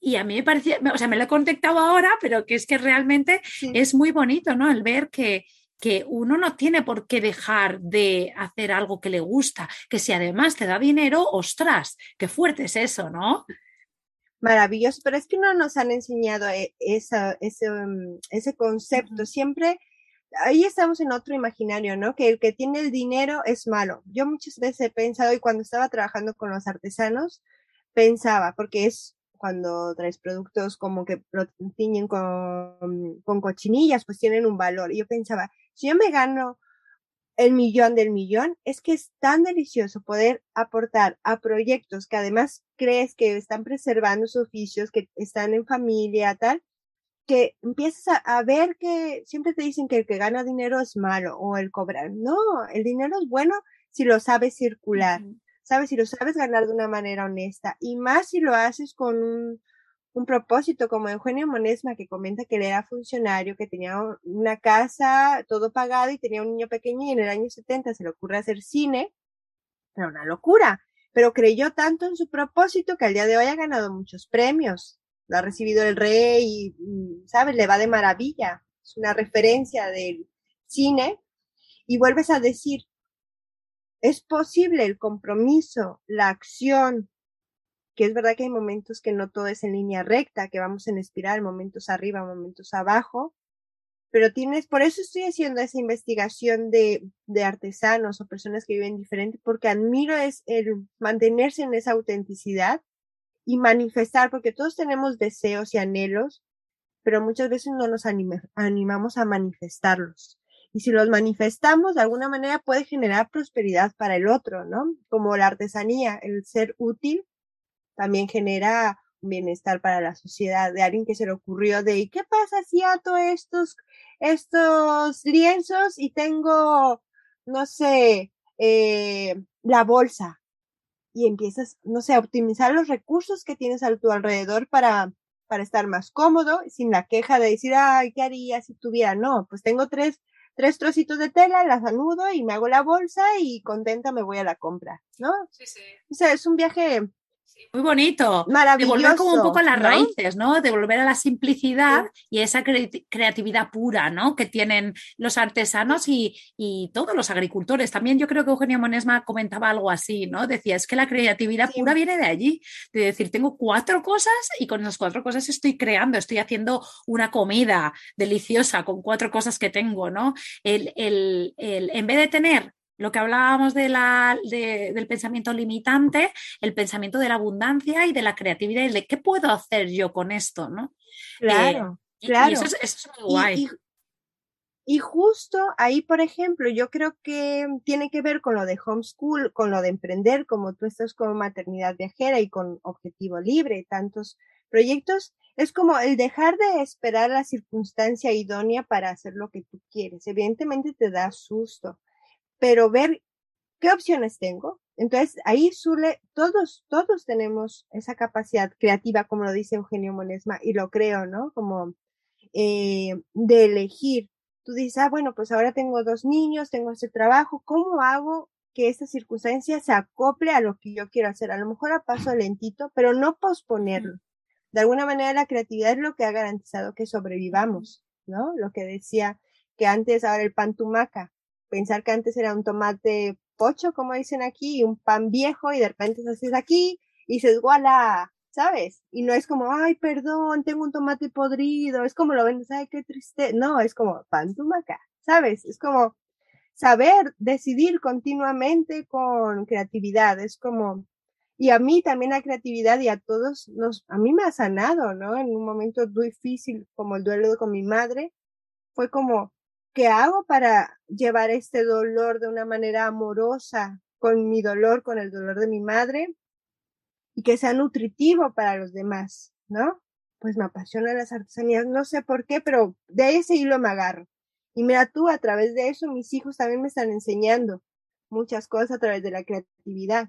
y a mí me parecía, o sea, me lo he contactado ahora, pero que es que realmente es muy bonito, ¿no? El ver que, que uno no tiene por qué dejar de hacer algo que le gusta, que si además te da dinero, ostras, qué fuerte es eso, ¿no? Maravilloso, pero es que no nos han enseñado eh, ese, mm, ese concepto. Siempre, ahí estamos en otro imaginario, ¿no? Que el que tiene el dinero es malo. Yo muchas veces he pensado, y cuando estaba trabajando con los artesanos, pensaba, porque es cuando traes productos como que lo tiñen con, con cochinillas, pues tienen un valor. Y yo pensaba, si yo me gano el millón del millón, es que es tan delicioso poder aportar a proyectos que además crees que están preservando sus oficios, que están en familia, tal, que empiezas a, ver que siempre te dicen que el que gana dinero es malo o el cobrar. No, el dinero es bueno si lo sabes circular sabes, si lo sabes ganar de una manera honesta y más si lo haces con un, un propósito, como Eugenio Monesma, que comenta que él era funcionario, que tenía una casa todo pagado y tenía un niño pequeño y en el año 70 se le ocurre hacer cine. Era una locura, pero creyó tanto en su propósito que al día de hoy ha ganado muchos premios. Lo ha recibido el rey y, ¿sabes? Le va de maravilla. Es una referencia del cine. Y vuelves a decir, es posible el compromiso, la acción, que es verdad que hay momentos que no todo es en línea recta, que vamos en espiral, momentos arriba, momentos abajo, pero tienes, por eso estoy haciendo esa investigación de, de artesanos o personas que viven diferente, porque admiro es el mantenerse en esa autenticidad y manifestar, porque todos tenemos deseos y anhelos, pero muchas veces no nos animamos a manifestarlos y si los manifestamos de alguna manera puede generar prosperidad para el otro, ¿no? Como la artesanía, el ser útil también genera bienestar para la sociedad, de alguien que se le ocurrió de, ¿qué pasa si ato estos, estos lienzos y tengo, no sé, eh, la bolsa? Y empiezas, no sé, a optimizar los recursos que tienes a tu alrededor para, para estar más cómodo, sin la queja de decir, ay, ¿qué haría si tuviera? No, pues tengo tres tres trocitos de tela, las anudo y me hago la bolsa y contenta me voy a la compra, ¿no? Sí, sí. O sea, es un viaje muy bonito. Maravilloso. De volver como un poco a las raíces, ¿no? De volver a la simplicidad y esa creatividad pura, ¿no? Que tienen los artesanos y, todos los agricultores. También yo creo que Eugenio Monesma comentaba algo así, ¿no? Decía, es que la creatividad pura viene de allí. De decir, tengo cuatro cosas y con esas cuatro cosas estoy creando, estoy haciendo una comida deliciosa con cuatro cosas que tengo, ¿no? el, el, en vez de tener lo que hablábamos de la, del pensamiento limitante, el pensamiento de la abundancia y de la creatividad y de qué puedo hacer yo con esto, ¿no? Claro, eh, claro. Y eso, es, muy guay. Y, justo ahí, por ejemplo, yo creo que tiene que ver con lo de homeschool, con lo de emprender, como tú estás con maternidad viajera y con objetivo libre, tantos proyectos es como el dejar de esperar la circunstancia idónea para hacer lo que tú quieres. Evidentemente te da susto, pero ver qué opciones tengo. Entonces ahí Zule, todos, todos tenemos esa capacidad creativa, como lo dice Eugenio Monesma, y lo creo, ¿no? Como eh, de elegir. Tú dices, ah, bueno, pues ahora tengo dos niños, tengo ese trabajo, ¿cómo hago que esta circunstancia se acople a lo que yo quiero hacer? A lo mejor a paso lentito, pero no posponerlo. De alguna manera la creatividad es lo que ha garantizado que sobrevivamos, ¿no? Lo que decía que antes, ahora el pan tumaca, pensar que antes era un tomate pocho, como dicen aquí, un pan viejo, y de repente se haces aquí y se iguala ¿sabes? Y no es como, ay, perdón, tengo un tomate podrido, es como lo vendes, ay, qué triste. No, es como pan tumaca, ¿sabes? Es como saber decidir continuamente con creatividad, es como, y a mí también la creatividad y a todos nos, a mí me ha sanado, ¿no? En un momento difícil como el duelo con mi madre, fue como, ¿qué hago para llevar este dolor de una manera amorosa con mi dolor, con el dolor de mi madre? y que sea nutritivo para los demás, ¿no? Pues me apasionan las artesanías, no sé por qué, pero de ese hilo me agarro. Y mira tú, a través de eso, mis hijos también me están enseñando muchas cosas a través de la creatividad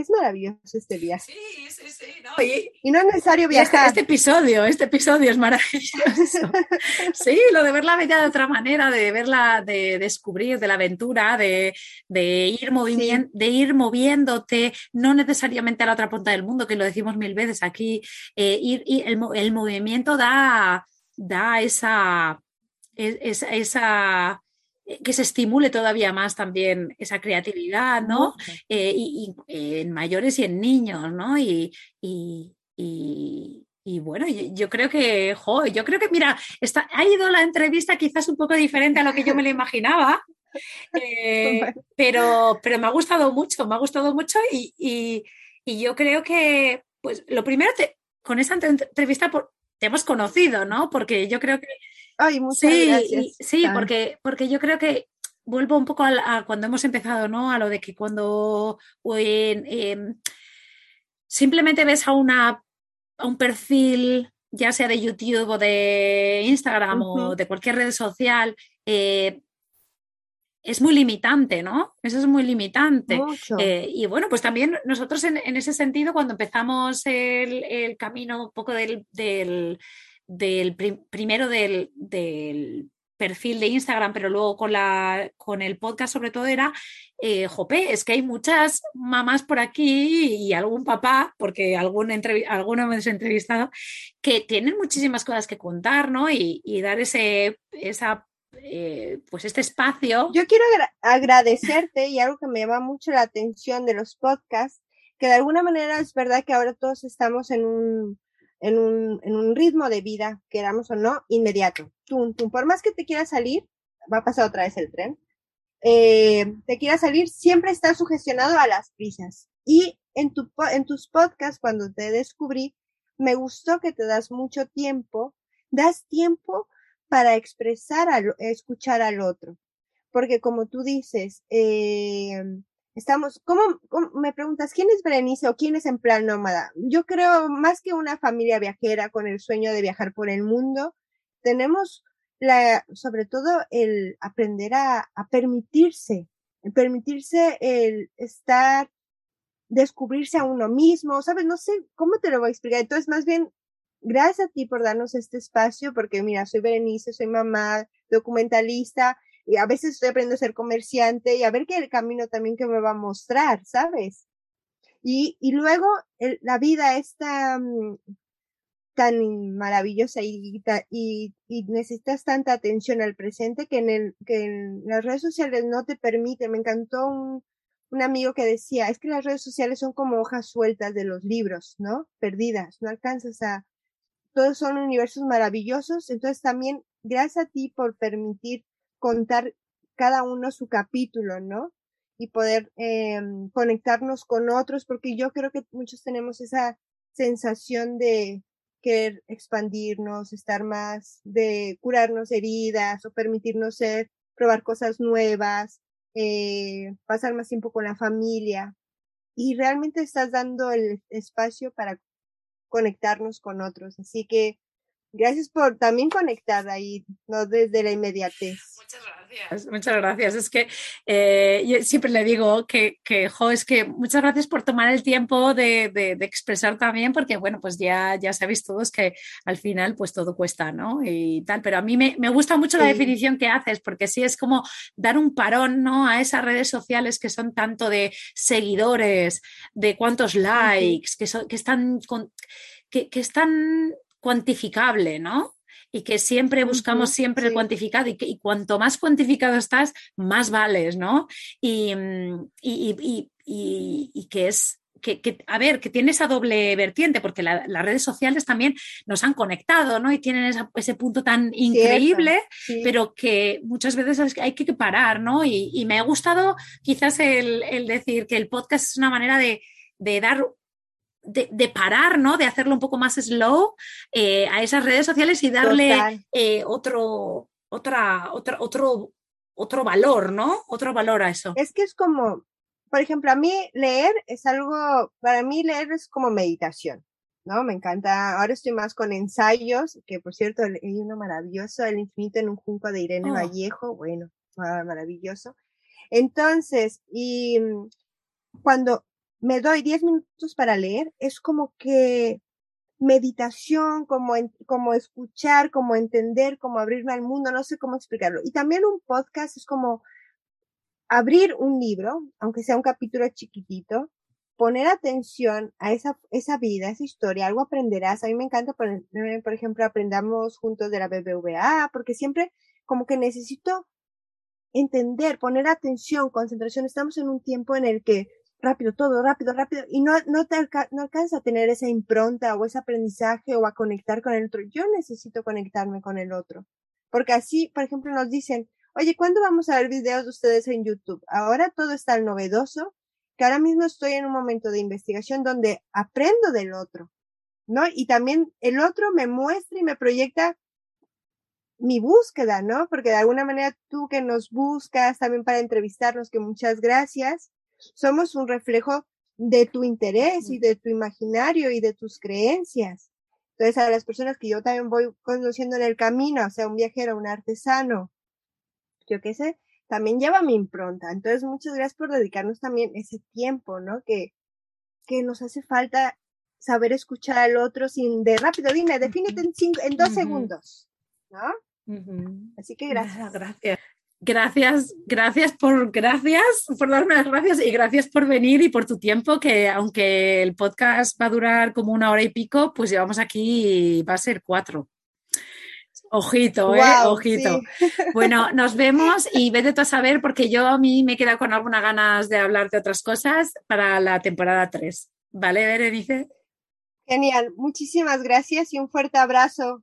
es maravilloso este viaje. Sí, sí, sí. y, no es necesario este, viajar. Este, episodio, este episodio es maravilloso. sí, lo de ver la vida de otra manera, de verla, de descubrir, de la aventura, de, ir, de ir moviéndote, no necesariamente a la otra punta del mundo, que lo decimos mil veces aquí. Eh, ir, el, el, movimiento da, da esa, e, esa, esa que se estimule todavía más también esa creatividad, ¿no? Eh, y, en mayores y en niños, ¿no? Y, bueno, yo, creo que, jo, yo creo que, mira, está, ha ido la entrevista quizás un poco diferente a lo que yo me lo imaginaba, eh, pero, pero me ha gustado mucho, me ha gustado mucho y, yo creo que, pues, lo primero, con esta entrevista te hemos conocido, ¿no? Porque yo creo que Ay, muchas sí, gracias. Sí, porque, porque yo creo que vuelvo un poco a, cuando hemos empezado, ¿no? A lo de que cuando em, simplemente ves a, una, a un perfil, ya sea de YouTube o de Instagram o de cualquier red social, eh, es muy limitante, ¿no? Eso es muy limitante. Eh, y bueno, pues también nosotros en, ese sentido, cuando empezamos el, camino un poco del del primero del, perfil de Instagram, pero luego con, la, con el podcast sobre todo era, eh, jope, es que hay muchas mamás por aquí y algún papá, porque algún alguno hemos entrevistado, que tienen muchísimas cosas que contar, ¿no? Y, dar ese, esa, eh, pues este espacio. Yo quiero agradecerte y algo que me llama mucho la atención de los podcasts, que de alguna manera es verdad que ahora todos estamos en un en un, en un ritmo de vida, queramos o no, inmediato. Tú, tú, por más que te quieras salir, va a pasar otra vez el tren, eh, te quieras salir, siempre estás sugestionado a las prisas. Y en, tu, en tus podcasts, cuando te descubrí, me gustó que te das mucho tiempo, das tiempo para expresar, al, escuchar al otro. Porque como tú dices, eh, Estamos, ¿cómo, me preguntas quién es Berenice o quién es en plan nómada? Yo creo más que una familia viajera con el sueño de viajar por el mundo, tenemos la, sobre todo el aprender a, a permitirse, permitirse el estar, descubrirse a uno mismo, ¿sabes? No sé cómo te lo voy a explicar. Entonces, más bien, gracias a ti por darnos este espacio, porque mira, soy Berenice, soy mamá, documentalista, y a veces estoy aprendiendo a ser comerciante y a ver qué el camino también que me va a mostrar, ¿sabes? Y, y luego la vida es tan, tan maravillosa y, y, y, necesitas tanta atención al presente que en, el, que en las redes sociales no te permite. Me encantó un, un amigo que decía, es que las redes sociales son como hojas sueltas de los libros, ¿no? Perdidas, no alcanzas a... Todos son universos maravillosos, entonces también gracias a ti por permitir contar cada uno su capítulo, ¿no? Y poder eh, conectarnos con otros, porque yo creo que muchos tenemos esa sensación de querer expandirnos, estar más, de curarnos heridas o permitirnos ser, probar cosas nuevas, eh, pasar más tiempo con la familia. Y realmente estás dando el espacio para conectarnos con otros. Así que Gracias por también conectar ahí, no desde la inmediatez. Muchas gracias, muchas gracias. Es que eh, yo siempre le digo que, que, jo, es que muchas gracias por tomar el tiempo de, de, expresar también, porque bueno, pues ya, ya sabéis todos que al final pues todo cuesta, ¿no? Y tal, pero a mí me, me gusta mucho la definición que haces, porque sí es como dar un parón, ¿no? A esas redes sociales que son tanto de seguidores, de cuántos likes, que, son, que están... Con, que, que, están cuantificable, ¿no? Y que siempre buscamos siempre el cuantificado y, que, y cuanto más cuantificado estás, más vales, ¿no? Y, mm, y, y que es que, que, a ver, que tiene esa doble vertiente, porque las redes sociales también nos han conectado, ¿no? Y tienen esa, ese punto tan increíble, pero que muchas veces hay que parar, ¿no? Y, y me ha gustado quizás el, el, decir que el podcast es una manera de, de dar de, parar, ¿no? De hacerlo un poco más slow eh, a esas redes sociales y darle eh, otro, otra, otra, otro, otro valor, ¿no? Otro valor a eso. Es que es como, por ejemplo, a mí leer es algo, para mí leer es como meditación, ¿no? Me encanta, ahora estoy más con ensayos, que por cierto hay uno maravilloso, El infinito en un junco de Irene oh. Vallejo, bueno, maravilloso. Entonces, y mm, cuando me doy 10 minutos para leer, es como que meditación, como, como escuchar, como entender, como abrirme al mundo, no sé cómo explicarlo. Y también un podcast es como abrir un libro, aunque sea un capítulo chiquitito, poner atención a esa, esa vida, esa historia, algo aprenderás. A mí me encanta, por, por ejemplo, aprendamos juntos de la BBVA, porque siempre como que necesito entender, poner atención, concentración. Estamos en un tiempo en el que rápido, todo rápido, rápido, y no, no te no alcanza a tener esa impronta o ese aprendizaje o a conectar con el otro. Yo necesito conectarme con el otro. Porque así, por ejemplo, nos dicen, oye, ¿cuándo vamos a ver videos de ustedes en YouTube? Ahora todo es tan novedoso que ahora mismo estoy en un momento de investigación donde aprendo del otro, ¿no? Y también el otro me muestra y me proyecta mi búsqueda, ¿no? Porque de alguna manera tú que nos buscas también para entrevistarnos, que muchas gracias, somos un reflejo de tu interés y de tu imaginario y de tus creencias. Entonces, a las personas que yo también voy conociendo en el camino, o sea, un viajero, un artesano, yo qué sé, también lleva mi impronta. Entonces, muchas gracias por dedicarnos también ese tiempo, ¿no? Que, que nos hace falta saber escuchar al otro sin de rápido, dime, defínete en, cinco, en dos segundos, ¿no? Así que gracias. Gracias. Gracias, gracias por, gracias por darme las gracias y gracias por venir y por tu tiempo, que aunque el podcast va a durar como una hora y pico, pues llevamos aquí, va a ser cuatro. Ojito, eh, ojito. Bueno, nos vemos y vete a saber porque yo a mí me queda con algunas ganas de hablar de otras cosas para la temporada 3. ¿Vale, Berenice? Genial, muchísimas gracias y un fuerte abrazo.